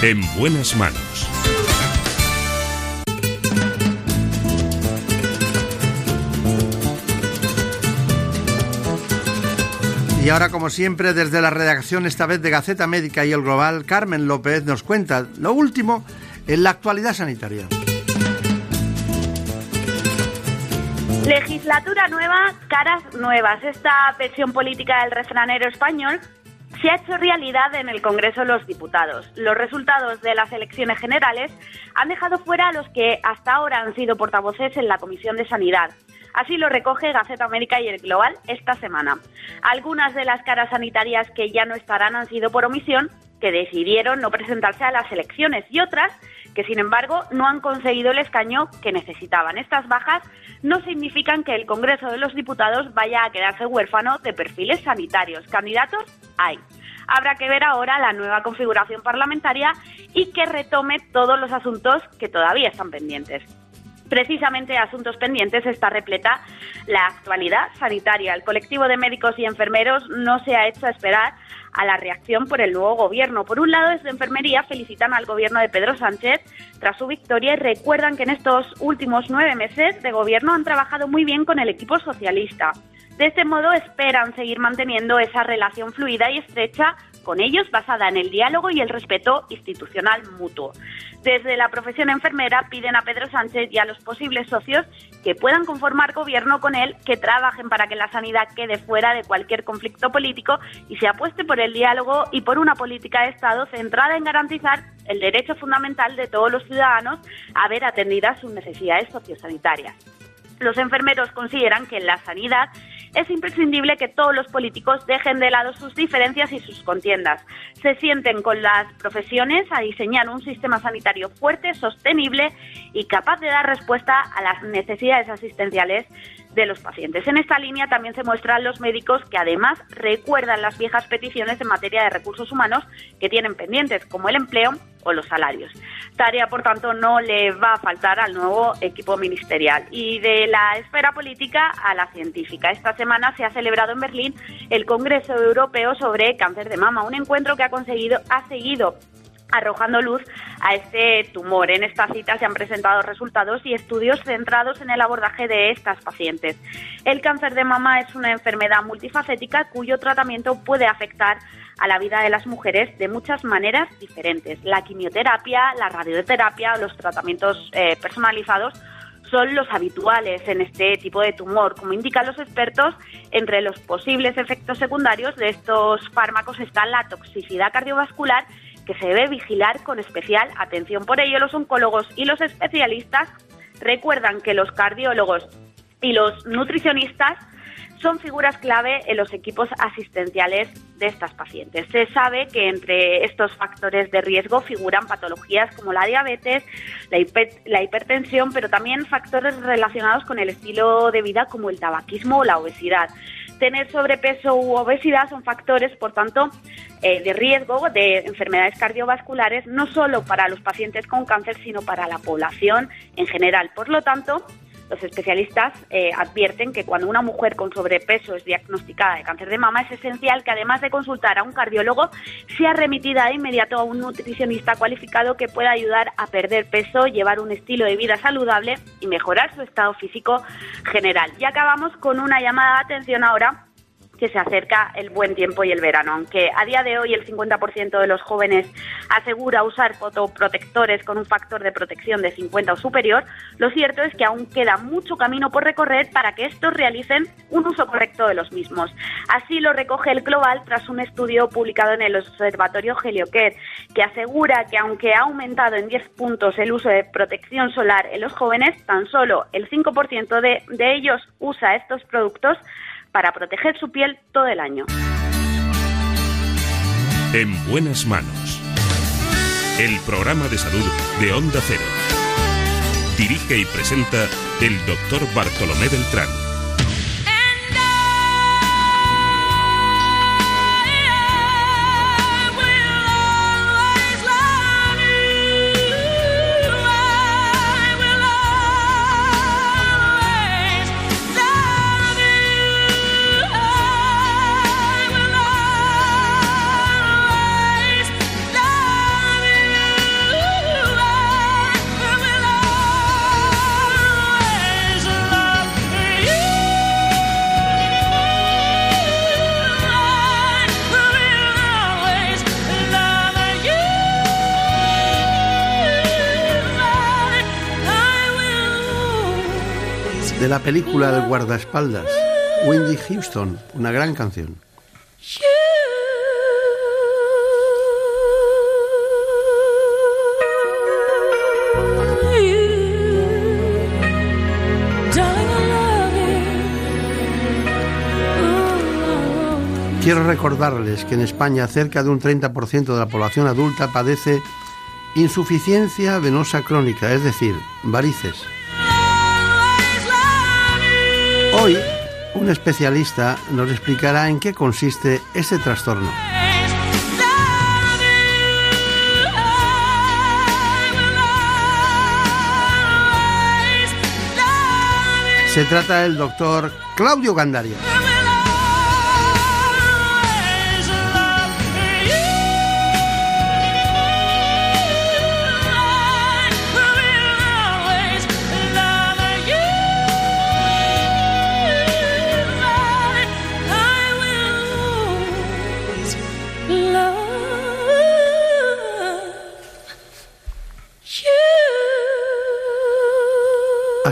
En buenas manos Y ahora, como siempre, desde la redacción, esta vez de Gaceta Médica y el Global, Carmen López nos cuenta lo último en la actualidad sanitaria. Legislatura nueva, caras nuevas. Esta versión política del refranero español se ha hecho realidad en el Congreso de los Diputados. Los resultados de las elecciones generales han dejado fuera a los que hasta ahora han sido portavoces en la Comisión de Sanidad. Así lo recoge Gaceta América y el Global esta semana. Algunas de las caras sanitarias que ya no estarán han sido por omisión, que decidieron no presentarse a las elecciones y otras que sin embargo no han conseguido el escaño que necesitaban. Estas bajas no significan que el Congreso de los Diputados vaya a quedarse huérfano de perfiles sanitarios. Candidatos hay. Habrá que ver ahora la nueva configuración parlamentaria y que retome todos los asuntos que todavía están pendientes. Precisamente de asuntos pendientes está repleta la actualidad sanitaria. El colectivo de médicos y enfermeros no se ha hecho esperar a la reacción por el nuevo gobierno. Por un lado, desde Enfermería felicitan al gobierno de Pedro Sánchez tras su victoria y recuerdan que en estos últimos nueve meses de gobierno han trabajado muy bien con el equipo socialista. De este modo, esperan seguir manteniendo esa relación fluida y estrecha con ellos basada en el diálogo y el respeto institucional mutuo. Desde la profesión enfermera piden a Pedro Sánchez y a los posibles socios que puedan conformar gobierno con él, que trabajen para que la sanidad quede fuera de cualquier conflicto político y se apueste por el diálogo y por una política de Estado centrada en garantizar el derecho fundamental de todos los ciudadanos a ver atendidas sus necesidades sociosanitarias. Los enfermeros consideran que en la sanidad es imprescindible que todos los políticos dejen de lado sus diferencias y sus contiendas. Se sienten con las profesiones a diseñar un sistema sanitario fuerte, sostenible y capaz de dar respuesta a las necesidades asistenciales de los pacientes. En esta línea también se muestran los médicos que además recuerdan las viejas peticiones en materia de recursos humanos que tienen pendientes, como el empleo o los salarios. Tarea, por tanto, no le va a faltar al nuevo equipo ministerial. Y de la esfera política a la científica. Esta semana se ha celebrado en Berlín el Congreso Europeo sobre Cáncer de Mama, un encuentro que ha conseguido, ha seguido arrojando luz a este tumor. En esta cita se han presentado resultados y estudios centrados en el abordaje de estas pacientes. El cáncer de mama es una enfermedad multifacética cuyo tratamiento puede afectar a la vida de las mujeres de muchas maneras diferentes. La quimioterapia, la radioterapia, los tratamientos eh, personalizados son los habituales en este tipo de tumor. Como indican los expertos, entre los posibles efectos secundarios de estos fármacos está la toxicidad cardiovascular que se debe vigilar con especial atención. Por ello, los oncólogos y los especialistas recuerdan que los cardiólogos y los nutricionistas son figuras clave en los equipos asistenciales de estas pacientes. Se sabe que entre estos factores de riesgo figuran patologías como la diabetes, la, la, hipertensión, pero también factores relacionados con el estilo de vida como el tabaquismo o la obesidad. Tener sobrepeso u obesidad son factores, por tanto, eh, de riesgo de enfermedades cardiovasculares, no solo para los pacientes con cáncer, sino para la población en general. Por lo tanto, los especialistas eh, advierten que cuando una mujer con sobrepeso es diagnosticada de cáncer de mama es esencial que además de consultar a un cardiólogo sea remitida de inmediato a un nutricionista cualificado que pueda ayudar a perder peso, llevar un estilo de vida saludable y mejorar su estado físico general. Y acabamos con una llamada de atención ahora que se acerca el buen tiempo y el verano. Aunque a día de hoy el 50% de los jóvenes asegura usar fotoprotectores con un factor de protección de 50 o superior, lo cierto es que aún queda mucho camino por recorrer para que estos realicen un uso correcto de los mismos. Así lo recoge el Global tras un estudio publicado en el Observatorio Heliocare, que asegura que aunque ha aumentado en 10 puntos el uso de protección solar en los jóvenes, tan solo el 5% de, de ellos usa estos productos para proteger su piel todo el año. En buenas manos. El programa de salud de Onda Cero. Dirige y presenta el doctor Bartolomé Beltrán. la película El guardaespaldas, Wendy Houston, una gran canción. Quiero recordarles que en España cerca de un 30% de la población adulta padece insuficiencia venosa crónica, es decir, varices. Hoy, un especialista nos explicará en qué consiste este trastorno. Se trata del doctor Claudio Gandaria.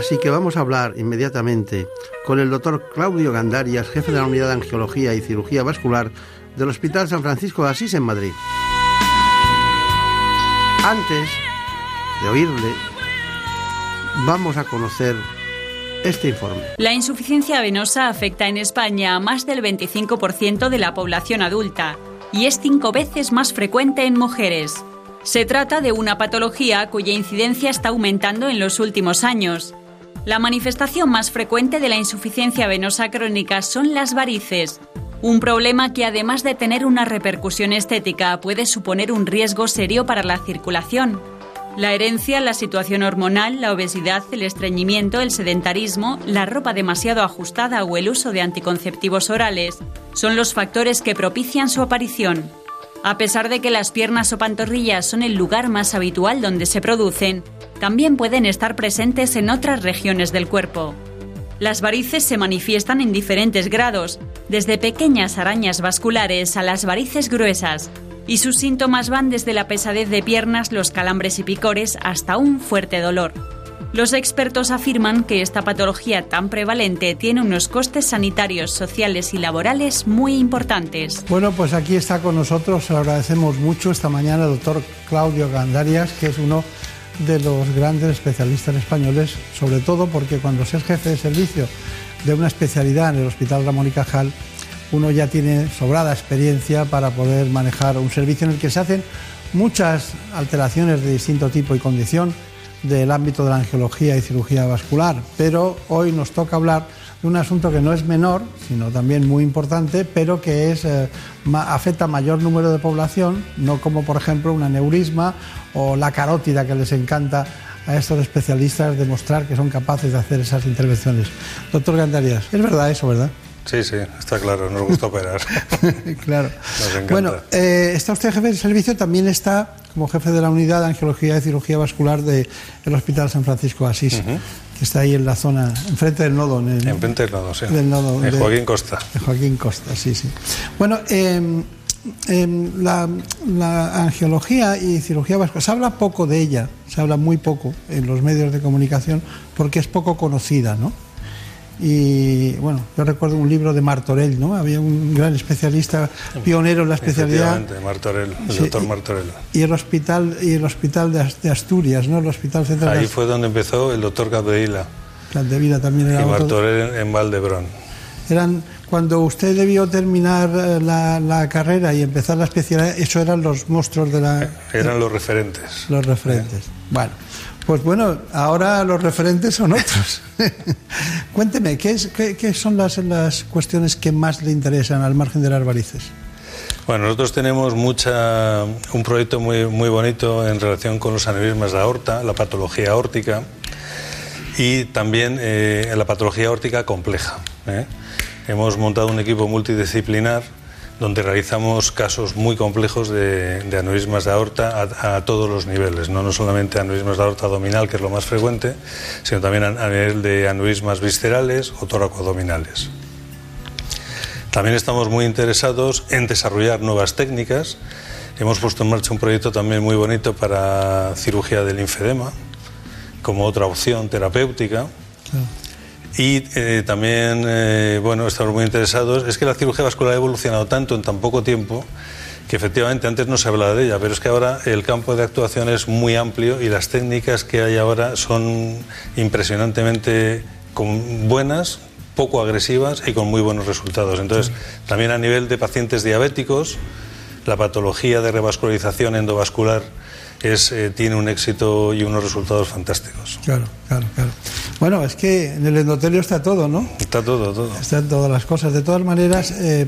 Así que vamos a hablar inmediatamente con el doctor Claudio Gandarias, jefe de la Unidad de Angiología y Cirugía Vascular del Hospital San Francisco de Asís en Madrid. Antes de oírle, vamos a conocer este informe. La insuficiencia venosa afecta en España a más del 25% de la población adulta y es cinco veces más frecuente en mujeres. Se trata de una patología cuya incidencia está aumentando en los últimos años. La manifestación más frecuente de la insuficiencia venosa crónica son las varices, un problema que además de tener una repercusión estética puede suponer un riesgo serio para la circulación. La herencia, la situación hormonal, la obesidad, el estreñimiento, el sedentarismo, la ropa demasiado ajustada o el uso de anticonceptivos orales son los factores que propician su aparición. A pesar de que las piernas o pantorrillas son el lugar más habitual donde se producen, también pueden estar presentes en otras regiones del cuerpo. Las varices se manifiestan en diferentes grados, desde pequeñas arañas vasculares a las varices gruesas, y sus síntomas van desde la pesadez de piernas, los calambres y picores hasta un fuerte dolor. Los expertos afirman que esta patología tan prevalente tiene unos costes sanitarios, sociales y laborales muy importantes. Bueno, pues aquí está con nosotros, agradecemos mucho esta mañana el doctor Claudio Gandarias, que es uno de los grandes especialistas españoles, sobre todo porque cuando se es jefe de servicio de una especialidad en el Hospital Ramón y Cajal, uno ya tiene sobrada experiencia para poder manejar un servicio en el que se hacen muchas alteraciones de distinto tipo y condición del ámbito de la angiología y cirugía vascular, pero hoy nos toca hablar de un asunto que no es menor, sino también muy importante, pero que es, eh, afecta a mayor número de población, no como por ejemplo un aneurisma o la carótida que les encanta a estos especialistas demostrar que son capaces de hacer esas intervenciones. Doctor Gandarias, es verdad eso, ¿verdad? Sí, sí, está claro, nos gusta operar. claro. Nos encanta. Bueno, eh, está usted jefe de servicio, también está como jefe de la unidad de angiología y cirugía vascular del Hospital San Francisco de Asís, que está ahí en la zona, enfrente del nodo. En el, Enfrente del nodo, sí. Del nodo En de- Joaquín Costa. de Joaquín Costa, sí, sí. Bueno, eh, eh, la, la angiología y cirugía vascular, se habla poco de ella, se habla muy poco en los medios de comunicación porque es poco conocida, ¿no? Y bueno, yo recuerdo un libro de Martorell, ¿no? Había un gran especialista, pionero en la especialidad. Martorell, el Sí, doctor y- Martorell. Y el hospital, y el hospital de, As- de Asturias, ¿no? El hospital central Ahí fue donde empezó el doctor Capdevila Vida también y era otro- Martorell en, Valdebrón. Eran cuando usted debió terminar eh, la, la carrera y empezar la especialidad, eso eran los monstruos de la Eran los referentes. los referentes. Bueno, pues bueno, ahora los referentes son otros. Cuénteme, ¿qué, es- qué- son las, las cuestiones que más le interesan al margen de las varices? Bueno, nosotros tenemos mucha, un proyecto muy, muy bonito en relación con los aneurismas de aorta, la patología aórtica y también eh, la patología aórtica compleja. ¿eh? Hemos montado un equipo multidisciplinar donde realizamos casos muy complejos de, aneurismas de aorta a, todos los niveles, no, no solamente aneurismas de aorta abdominal, que es lo más frecuente, sino también a, a nivel de aneurismas viscerales o toracoabdominales. También estamos muy interesados en desarrollar nuevas técnicas. Hemos puesto en marcha un proyecto también muy bonito para cirugía del linfedema, como otra opción terapéutica. Y eh, también, eh, bueno, estamos muy interesados. Es que la cirugía vascular ha evolucionado tanto en tan poco tiempo que efectivamente antes no se hablaba de ella, pero es que ahora el campo de actuación es muy amplio y las técnicas que hay ahora son impresionantemente buenas poco agresivas y con muy buenos resultados. Entonces, también a nivel de pacientes diabéticos, la patología de revascularización endovascular es, eh, tiene un éxito y unos resultados fantásticos. Claro, claro, claro. Bueno, es que en el endotelio está todo, ¿no? Está todo, todo. Están todas las cosas. De todas maneras, eh,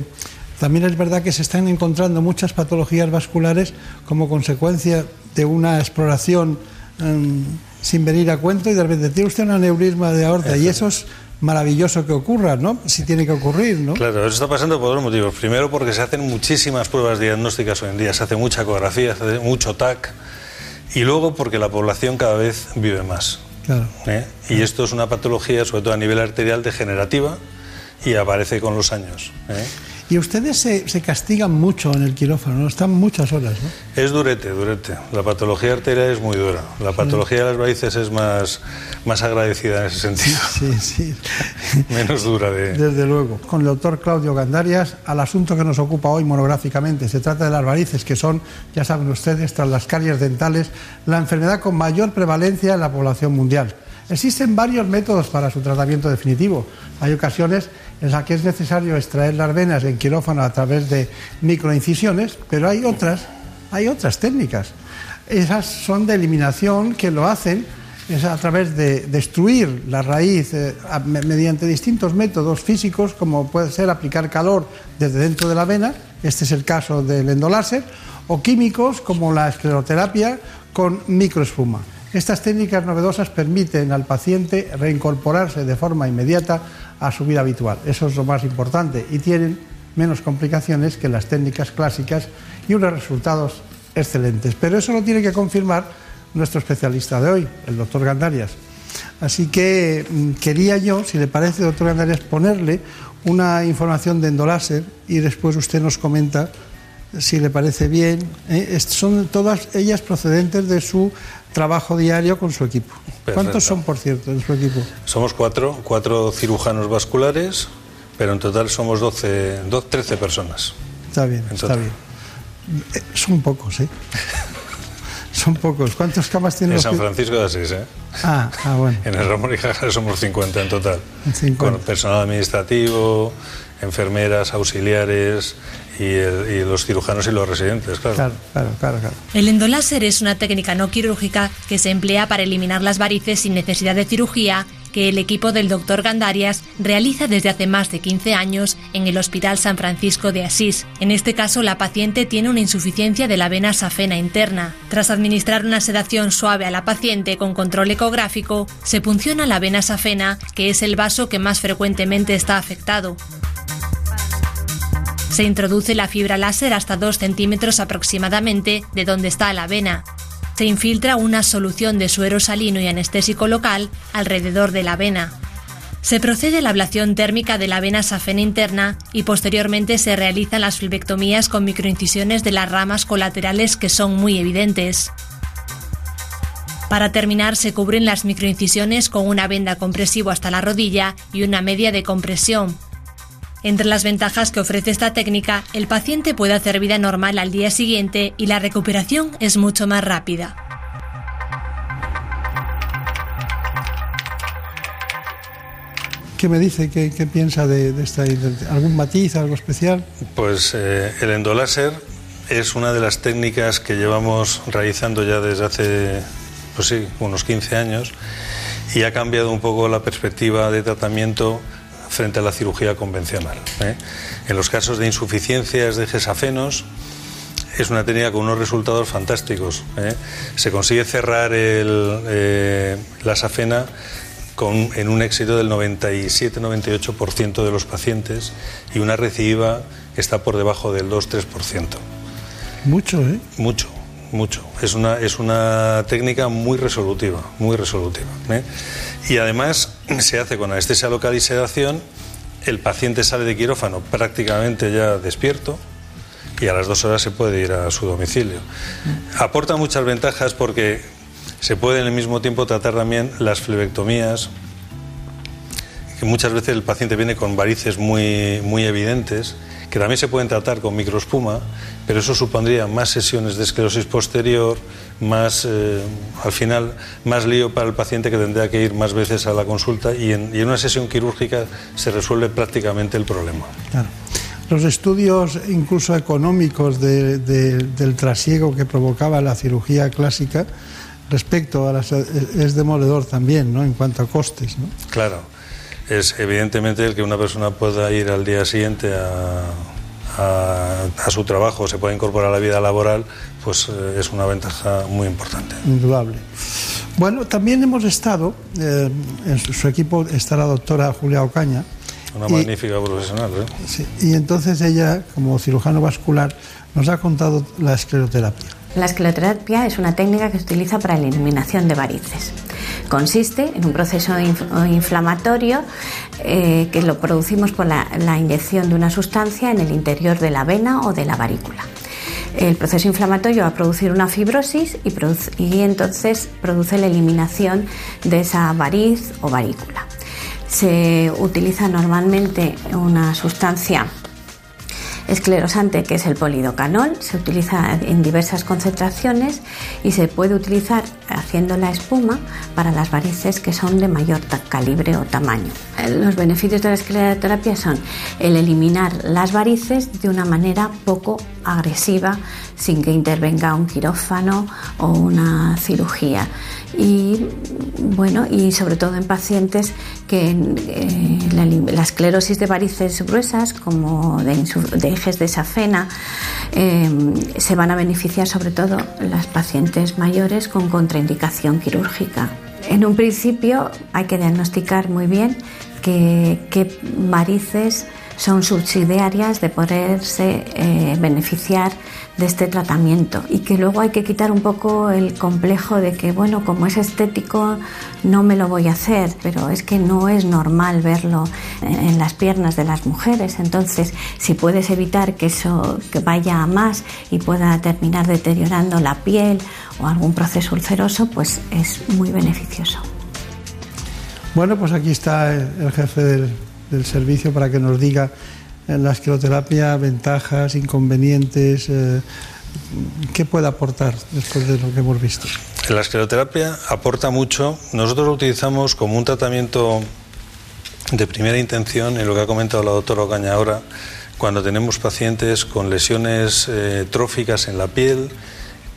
también es verdad que se están encontrando muchas patologías vasculares como consecuencia de una exploración em, sin venir a cuento y de repente tiene usted un aneurisma de aorta y eso es maravilloso que ocurra, ¿no? Si tiene que ocurrir, ¿no? Claro, eso está pasando por dos motivos. Primero, porque se hacen muchísimas pruebas diagnósticas hoy en día, se hace mucha ecografía, se hace mucho TAC, y luego porque la población cada vez vive más. Claro. ¿eh? Y esto es una patología, sobre todo a nivel arterial, degenerativa y aparece con los años. ¿eh? Y ustedes se, se castigan mucho en el quirófano, ¿no? Están muchas horas, ¿no? Es durete, durete. La patología arterial es muy dura. La patología de las varices es más, más agradecida en ese sentido. Sí, sí. Menos dura de... Desde luego. Con el doctor Claudio Gandarias, al asunto que nos ocupa hoy monográficamente. Se trata de las varices, que son, ya saben ustedes, tras las caries dentales, la enfermedad con mayor prevalencia en la población mundial. Existen varios métodos para su tratamiento definitivo. Hay ocasiones en las que es necesario extraer las venas en quirófano a través de microincisiones, pero hay otras, hay otras técnicas. Esas son de eliminación que lo hacen es a través de destruir la raíz eh, mediante distintos métodos físicos, como puede ser aplicar calor desde dentro de la vena, este es el caso del endoláser, o químicos como la escleroterapia con microespuma. Estas técnicas novedosas permiten al paciente reincorporarse de forma inmediata a su vida habitual. Eso es lo más importante y tienen menos complicaciones que las técnicas clásicas y unos resultados excelentes. Pero eso lo tiene que confirmar nuestro especialista de hoy, el doctor Gandarias. Así que mm, quería yo, si le parece, doctor Gandarias, ponerle una información de endoláser y después usted nos comenta si le parece bien. ¿eh? Son todas ellas procedentes de su trabajo diario con su equipo. Perfecto. ¿Cuántos son, por cierto, en su equipo? Somos cuatro, cuatro cirujanos vasculares, pero en total somos 12, do- 13 personas. Está bien, En está bien. Eh, Son pocos, ¿eh? Son pocos. ¿Cuántas camas tiene En San? Francisco de Asís, ¿eh? Ah, ah, bueno. En el Ramón y Cajal somos 50 en total. 50. Con personal administrativo, enfermeras, auxiliares y, el- y los cirujanos y los residentes, claro. Claro, claro, claro, claro. El endoláser es una técnica no quirúrgica que se emplea para eliminar las varices sin necesidad de cirugía que el equipo del Dr. Gandarias realiza desde hace más de 15 años en el Hospital San Francisco de Asís. En este caso, la paciente tiene una insuficiencia de la vena safena interna. Tras administrar una sedación suave a la paciente con control ecográfico, se punciona la vena safena, que es el vaso que más frecuentemente está afectado. Se introduce la fibra láser hasta 2 centímetros aproximadamente de donde está la vena. Se infiltra una solución de suero salino y anestésico local alrededor de la vena. Se procede a la ablación térmica de la vena safena interna y posteriormente se realizan las flebectomías con microincisiones de las ramas colaterales que son muy evidentes. Para terminar, se cubren las microincisiones con una venda compresivo hasta la rodilla y una media de compresión, entre las ventajas que ofrece esta técnica, el paciente puede hacer vida normal al día siguiente y la recuperación es mucho más rápida. ¿Qué me dice? ¿Qué, qué piensa de, de esta? ¿Algún matiz, algo especial? Pues eh, el endoláser es una de las técnicas que llevamos realizando ya desde hace, pues sí, unos 15 años y ha cambiado un poco la perspectiva de tratamiento frente a la cirugía convencional. ¿eh? En los casos de insuficiencias de gesafenos es una técnica con unos resultados fantásticos. ¿eh? Se consigue cerrar el, eh, la safena con, en un éxito del 97-98% de los pacientes y una recidiva que está por debajo del 2-3%. Mucho, ¿eh? Mucho, mucho. Es una, es una técnica muy resolutiva, muy resolutiva. ¿eh? Y además se hace con anestesia local y sedación, el paciente sale de quirófano prácticamente ya despierto y a las dos horas se puede ir a su domicilio. Aporta muchas ventajas porque se puede en el mismo tiempo tratar también las flebectomías que muchas veces el paciente viene con varices muy, muy evidentes, que también se pueden tratar con microespuma, pero eso supondría más sesiones de esclerosis posterior, más, eh, al final, más lío para el paciente que tendría que ir más veces a la consulta y en, y en una sesión quirúrgica se resuelve prácticamente el problema. Claro. Los estudios incluso económicos de- de- del trasiego que provocaba la cirugía clásica respecto a las es demoledor también, ¿no? En cuanto a costes, ¿no? Claro, es evidentemente el que una persona pueda ir al día siguiente a, a- a su trabajo, se pueda incorporar a la vida laboral, pues eh, es una ventaja muy importante. Indudable. Bueno, también hemos estado, eh, en su, su equipo está la doctora Julia Ocaña, Una Y- magnífica profesional. ¿eh? sí, y entonces ella, como cirujano vascular, nos ha contado la escleroterapia. La escleroterapia es una técnica que se utiliza para la eliminación de varices. Consiste en un proceso inf- inflamatorio eh, que lo producimos por la, inyección de una sustancia en el interior de la vena o de la varícula. El proceso inflamatorio va a producir una fibrosis y entonces produce la eliminación de esa variz o varícula. Se utiliza normalmente una sustancia esclerosante que es el polidocanol, se utiliza en diversas concentraciones y se puede utilizar haciendo la espuma para las varices que son de mayor calibre o tamaño. Eh, Los beneficios de la escleroterapia son el eliminar las varices de una manera poco agresiva sin que intervenga un quirófano o una cirugía y bueno y sobre todo en pacientes que eh, la, esclerosis de varices gruesas como de, ejes de safena eh, se van a beneficiar sobre todo las pacientes mayores con contraindicación quirúrgica. En un principio hay que diagnosticar muy bien qué varices son subsidiarias de poderse eh, beneficiar de este tratamiento y que luego hay que quitar un poco el complejo de que bueno como es estético no me lo voy a hacer pero es que no es normal verlo en, las piernas de las mujeres. Entonces si puedes evitar que eso vaya a más y pueda terminar deteriorando la piel o algún proceso ulceroso pues es muy beneficioso. Bueno, pues aquí está el, el jefe del, del servicio para que nos diga en la escleroterapia ventajas, inconvenientes, eh, qué puede aportar después de lo que hemos visto. La escleroterapia aporta mucho. Nosotros lo utilizamos como un tratamiento de primera intención, en lo que ha comentado la doctora Ocaña ahora, cuando tenemos pacientes con lesiones eh, tróficas en la piel,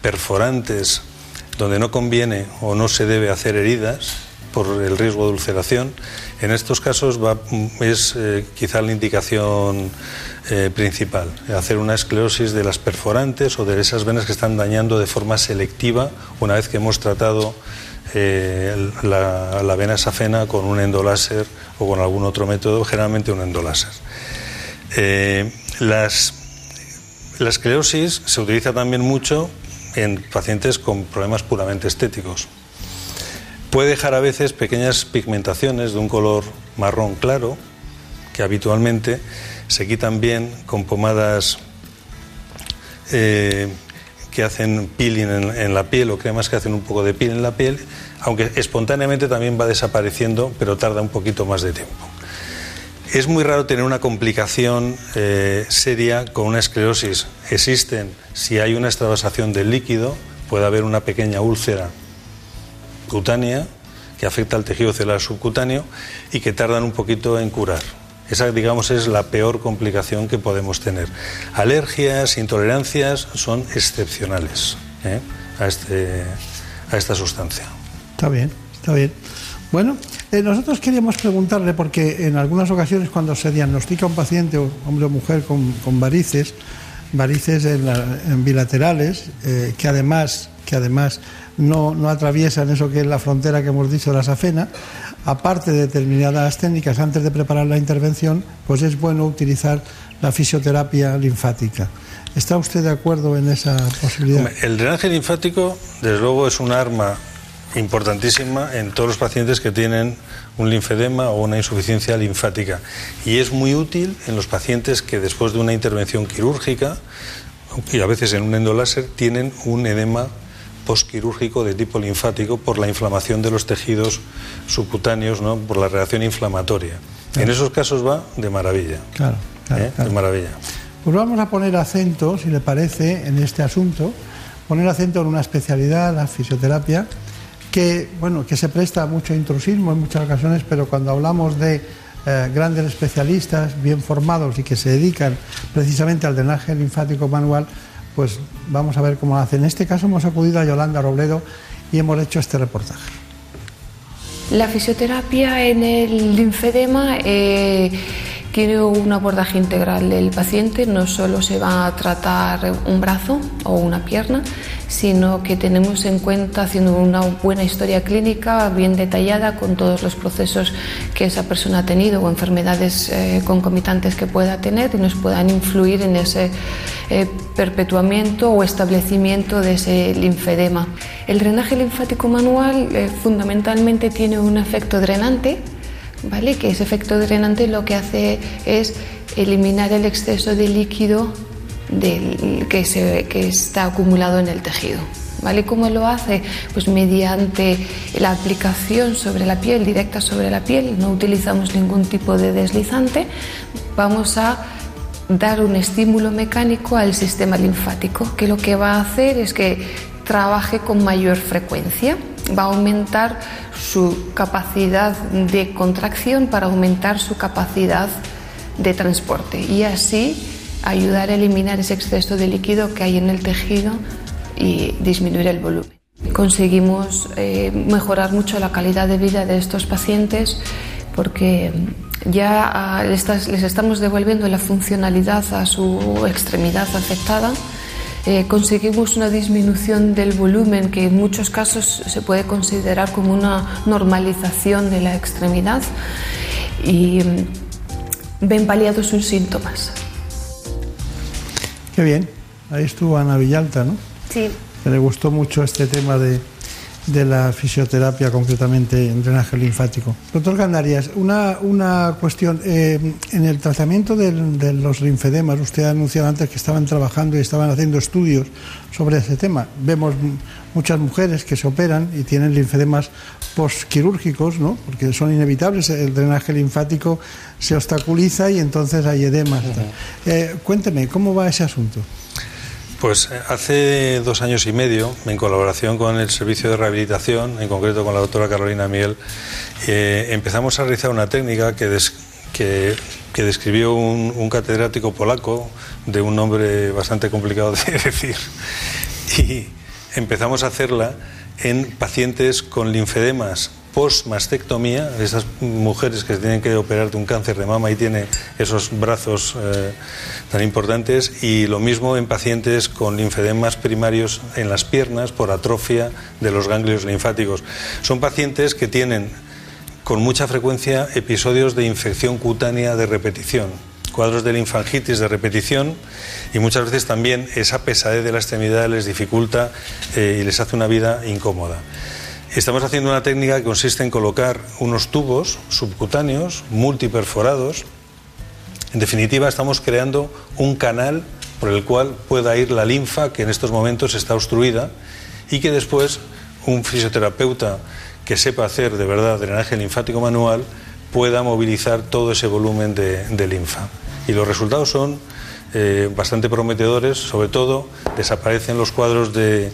perforantes, donde no conviene o no se debe hacer heridas por el riesgo de ulceración. En estos casos va- es eh, quizá la indicación eh, principal, hacer una esclerosis de las perforantes o de esas venas que están dañando de forma selectiva una vez que hemos tratado eh, la, vena safena con un endoláser o con algún otro método, generalmente un endoláser. La esclerosis se utiliza también mucho en pacientes con problemas puramente estéticos. Puede dejar a veces pequeñas pigmentaciones de un color marrón claro, que habitualmente se quitan bien con pomadas eh, que hacen peeling en, la piel o cremas que hacen un poco de piel en la piel, aunque espontáneamente también va desapareciendo, pero tarda un poquito más de tiempo. Es muy raro tener una complicación eh, seria con una esclerosis. Existen, si hay una extravasación del líquido, puede haber una pequeña úlcera cutánea que afecta al tejido celular subcutáneo y que tardan un poquito en curar. Esa, digamos, es la peor complicación que podemos tener. Alergias, intolerancias son excepcionales ¿eh? a, este, a esta sustancia. Está bien, está bien. Bueno, eh, nosotros queríamos preguntarle, porque en algunas ocasiones cuando se diagnostica un paciente, hombre o mujer, con, con varices, varices en bilaterales, eh, que además, que además no, no atraviesan eso que es la frontera que hemos dicho de la safena, aparte de determinadas técnicas antes de preparar la intervención, pues es bueno utilizar la fisioterapia linfática. ¿Está usted de acuerdo en esa posibilidad? El drenaje linfático, desde luego, es un arma importantísima en todos los pacientes que tienen un linfedema o una insuficiencia linfática. Y es muy útil en los pacientes que después de una intervención quirúrgica y a veces en un endoláser tienen un edema postquirúrgico de tipo linfático por la inflamación de los tejidos subcutáneos, ¿no? por la reacción inflamatoria. En esos casos va de maravilla. Claro, claro, ¿eh? claro. De maravilla. Pues vamos a poner acento, si le parece, en este asunto, poner acento en una especialidad, la fisioterapia, que, bueno, que se presta a mucho intrusismo en muchas ocasiones, pero cuando hablamos de eh, grandes especialistas bien formados y que se dedican precisamente al drenaje linfático manual, pues vamos a ver cómo lo hacen. En este caso hemos acudido a Yolanda Robledo y hemos hecho este reportaje. La fisioterapia en el linfedema eh, tiene un abordaje integral del paciente, no solo se va a tratar un brazo o una pierna, sino que tenemos en cuenta, haciendo una buena historia clínica bien detallada con todos los procesos que esa persona ha tenido o enfermedades eh, concomitantes que pueda tener y nos puedan influir en ese eh, perpetuamiento o establecimiento de ese linfedema. El drenaje linfático manual eh, fundamentalmente tiene un efecto drenante, ¿vale? que ese efecto drenante lo que hace es eliminar el exceso de líquido que, se, que está acumulado en el tejido. ¿Vale? ¿Cómo lo hace? Pues mediante la aplicación sobre la piel, directa sobre la piel, no utilizamos ningún tipo de deslizante, vamos a dar un estímulo mecánico al sistema linfático, que lo que va a hacer es que trabaje con mayor frecuencia, va a aumentar su capacidad de contracción para aumentar su capacidad de transporte y así ayudar a eliminar ese exceso de líquido que hay en el tejido y disminuir el volumen. Conseguimos eh, mejorar mucho la calidad de vida de estos pacientes porque ya ah, les estamos devolviendo la funcionalidad a su extremidad afectada. Eh, conseguimos una disminución del volumen que en muchos casos se puede considerar como una normalización de la extremidad y mm, ven paliados sus síntomas. Qué bien, ahí estuvo Ana Villalta, ¿no? Sí. que le gustó mucho este tema de, de la fisioterapia, concretamente en drenaje linfático. Doctor Candarias, una, una cuestión. eh, en el tratamiento del- de los linfedemas, usted ha anunciado antes que estaban trabajando y estaban haciendo estudios sobre ese tema. Vemos muchas mujeres que se operan y tienen linfedemas postquirúrgicos, ¿no? porque son inevitables. El drenaje linfático se obstaculiza y entonces hay edemas. Eh, cuénteme, ¿cómo va ese asunto? Pues eh, hace dos años y medio, en colaboración con el Servicio de Rehabilitación, en concreto con la doctora Carolina Miel, eh, empezamos a realizar una técnica que, que, que describió un, un catedrático polaco de un nombre bastante complicado de decir. Y empezamos a hacerla en pacientes con linfedemas post-mastectomía, esas mujeres que tienen que operar de un cáncer de mama y tienen esos brazos eh, tan importantes, y lo mismo en pacientes con linfedemas primarios en las piernas por atrofia de los ganglios linfáticos. Son pacientes que tienen con mucha frecuencia episodios de infección cutánea de repetición, cuadros de linfangitis de repetición y muchas veces también esa pesadez de la extremidad les dificulta eh, y les hace una vida incómoda. Estamos haciendo una técnica que consiste en colocar unos tubos subcutáneos multiperforados. En definitiva, estamos creando un canal por el cual pueda ir la linfa que en estos momentos está obstruida y que después un fisioterapeuta que sepa hacer de verdad drenaje linfático manual pueda movilizar todo ese volumen de, linfa. Y los resultados son eh, bastante prometedores, sobre todo desaparecen los cuadros de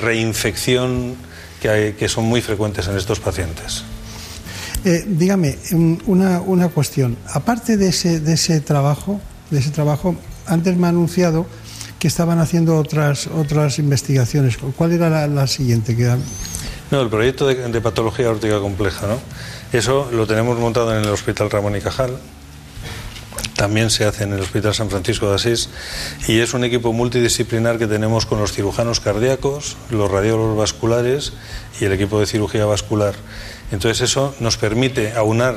reinfección que, hay- que son muy frecuentes en estos pacientes. Eh, dígame, un- una, una cuestión. Aparte de ese, de ese trabajo, de ese trabajo, antes me ha anunciado que estaban haciendo otras otras investigaciones. ¿Cuál era la, la siguiente? Que, No, el proyecto de, de patología aórtica compleja, ¿no? Eso lo tenemos montado en el Hospital Ramón y Cajal. También se hace en el Hospital San Francisco de Asís y es un equipo multidisciplinar que tenemos con los cirujanos cardíacos, los radiólogos vasculares y el equipo de cirugía vascular. Entonces eso nos permite aunar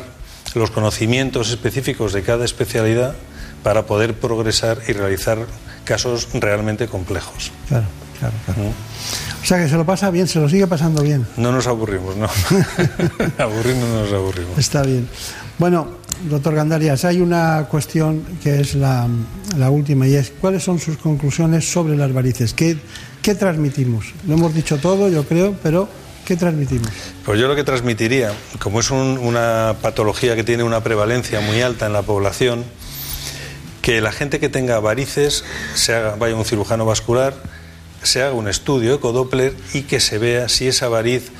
los conocimientos específicos de cada especialidad para poder progresar y realizar casos realmente complejos. claro, claro, claro. O sea que se lo pasa bien, se lo sigue pasando bien. No nos aburrimos, no. Aburrirnos no nos aburrimos. Está bien. Bueno, doctor Gandarias, hay una cuestión que es la, última y es ¿cuáles son sus conclusiones sobre las varices? ¿Qué, ¿Qué transmitimos? Lo hemos dicho todo, yo creo, pero ¿qué transmitimos? Pues yo lo que transmitiría, como es un- una patología que tiene una prevalencia muy alta en la población, que la gente que tenga varices se haga, vaya a un cirujano vascular, se haga un estudio ecodoppler y que se vea si esa variz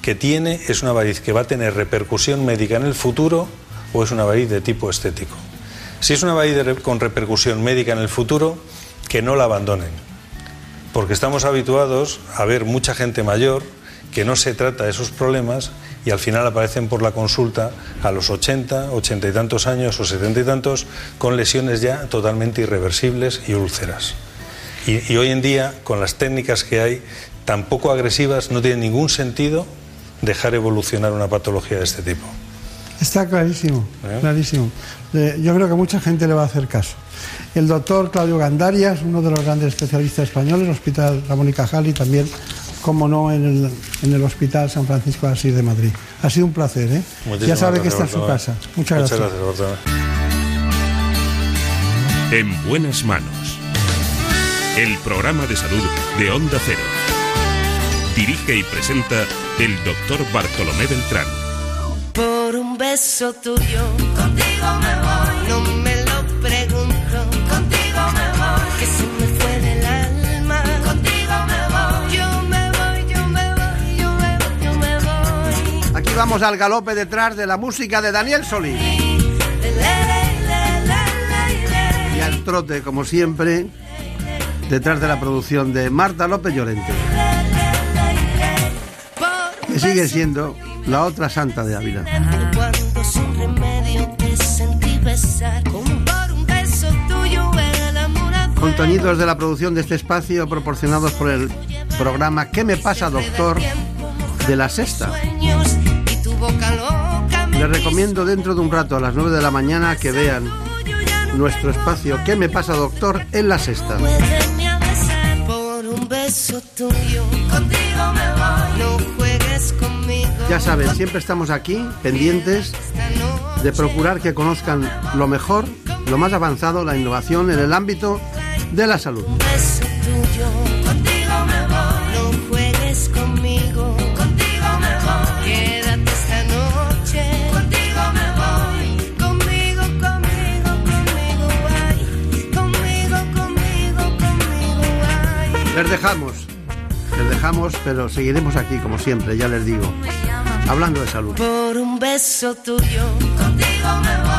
que tiene es una variz que va a tener repercusión médica en el futuro o es una variz de tipo estético. Si es una variz con repercusión médica en el futuro, que no la abandonen, porque estamos habituados a ver mucha gente mayor que no se trata de esos problemas y al final aparecen por la consulta a los 80, 80 y tantos años o 70 y tantos con lesiones ya totalmente irreversibles y úlceras. Y, y hoy en día, con las técnicas que hay tan poco agresivas, no tiene ningún sentido dejar evolucionar una patología de este tipo. Está clarísimo, ¿Eh? clarísimo. Eh, yo creo que mucha gente le va a hacer caso. El doctor Claudio Gandarias, uno de los grandes especialistas españoles, Hospital Ramón y Cajal y también, como no, en el, en el Hospital San Francisco de Asís de Madrid. Ha sido un placer, ¿eh? Muchísimas ya sabe que gracias, está en su Bartolomé. casa. Muchas gracias. Bartolomé. En buenas manos. El programa de salud de Onda Cero. Dirige y presenta el doctor Bartolomé Beltrán. Beso tuyo, contigo me voy. No me lo pregunto, contigo me voy. Que se me fue del alma, contigo me voy. Yo me voy, yo me voy, yo me voy, yo me voy. Aquí vamos al galope detrás de la música de Daniel Solís. Y al trote, como siempre, detrás de la producción de Marta López Llorente. Que sigue siendo la otra santa de Ávila. Contenidos de la producción de este espacio proporcionados por el programa ¿Qué me pasa, doctor? de la sexta. Les recomiendo dentro de un rato a las 9 de la mañana que vean nuestro espacio ¿Qué me pasa, doctor? en la sexta. Ya saben, siempre estamos aquí pendientes de procurar que conozcan lo mejor, lo más avanzado, la innovación en el ámbito de la salud. Un beso tuyo. Contigo me voy. No juegues conmigo. Contigo me voy. Quédate esta noche. Contigo me voy. Conmigo, conmigo, conmigo, ay. Conmigo, conmigo, conmigo, ay. Les dejamos, les dejamos, pero seguiremos aquí como siempre, ya les digo, hablando de salud. Por un beso tuyo, contigo me voy.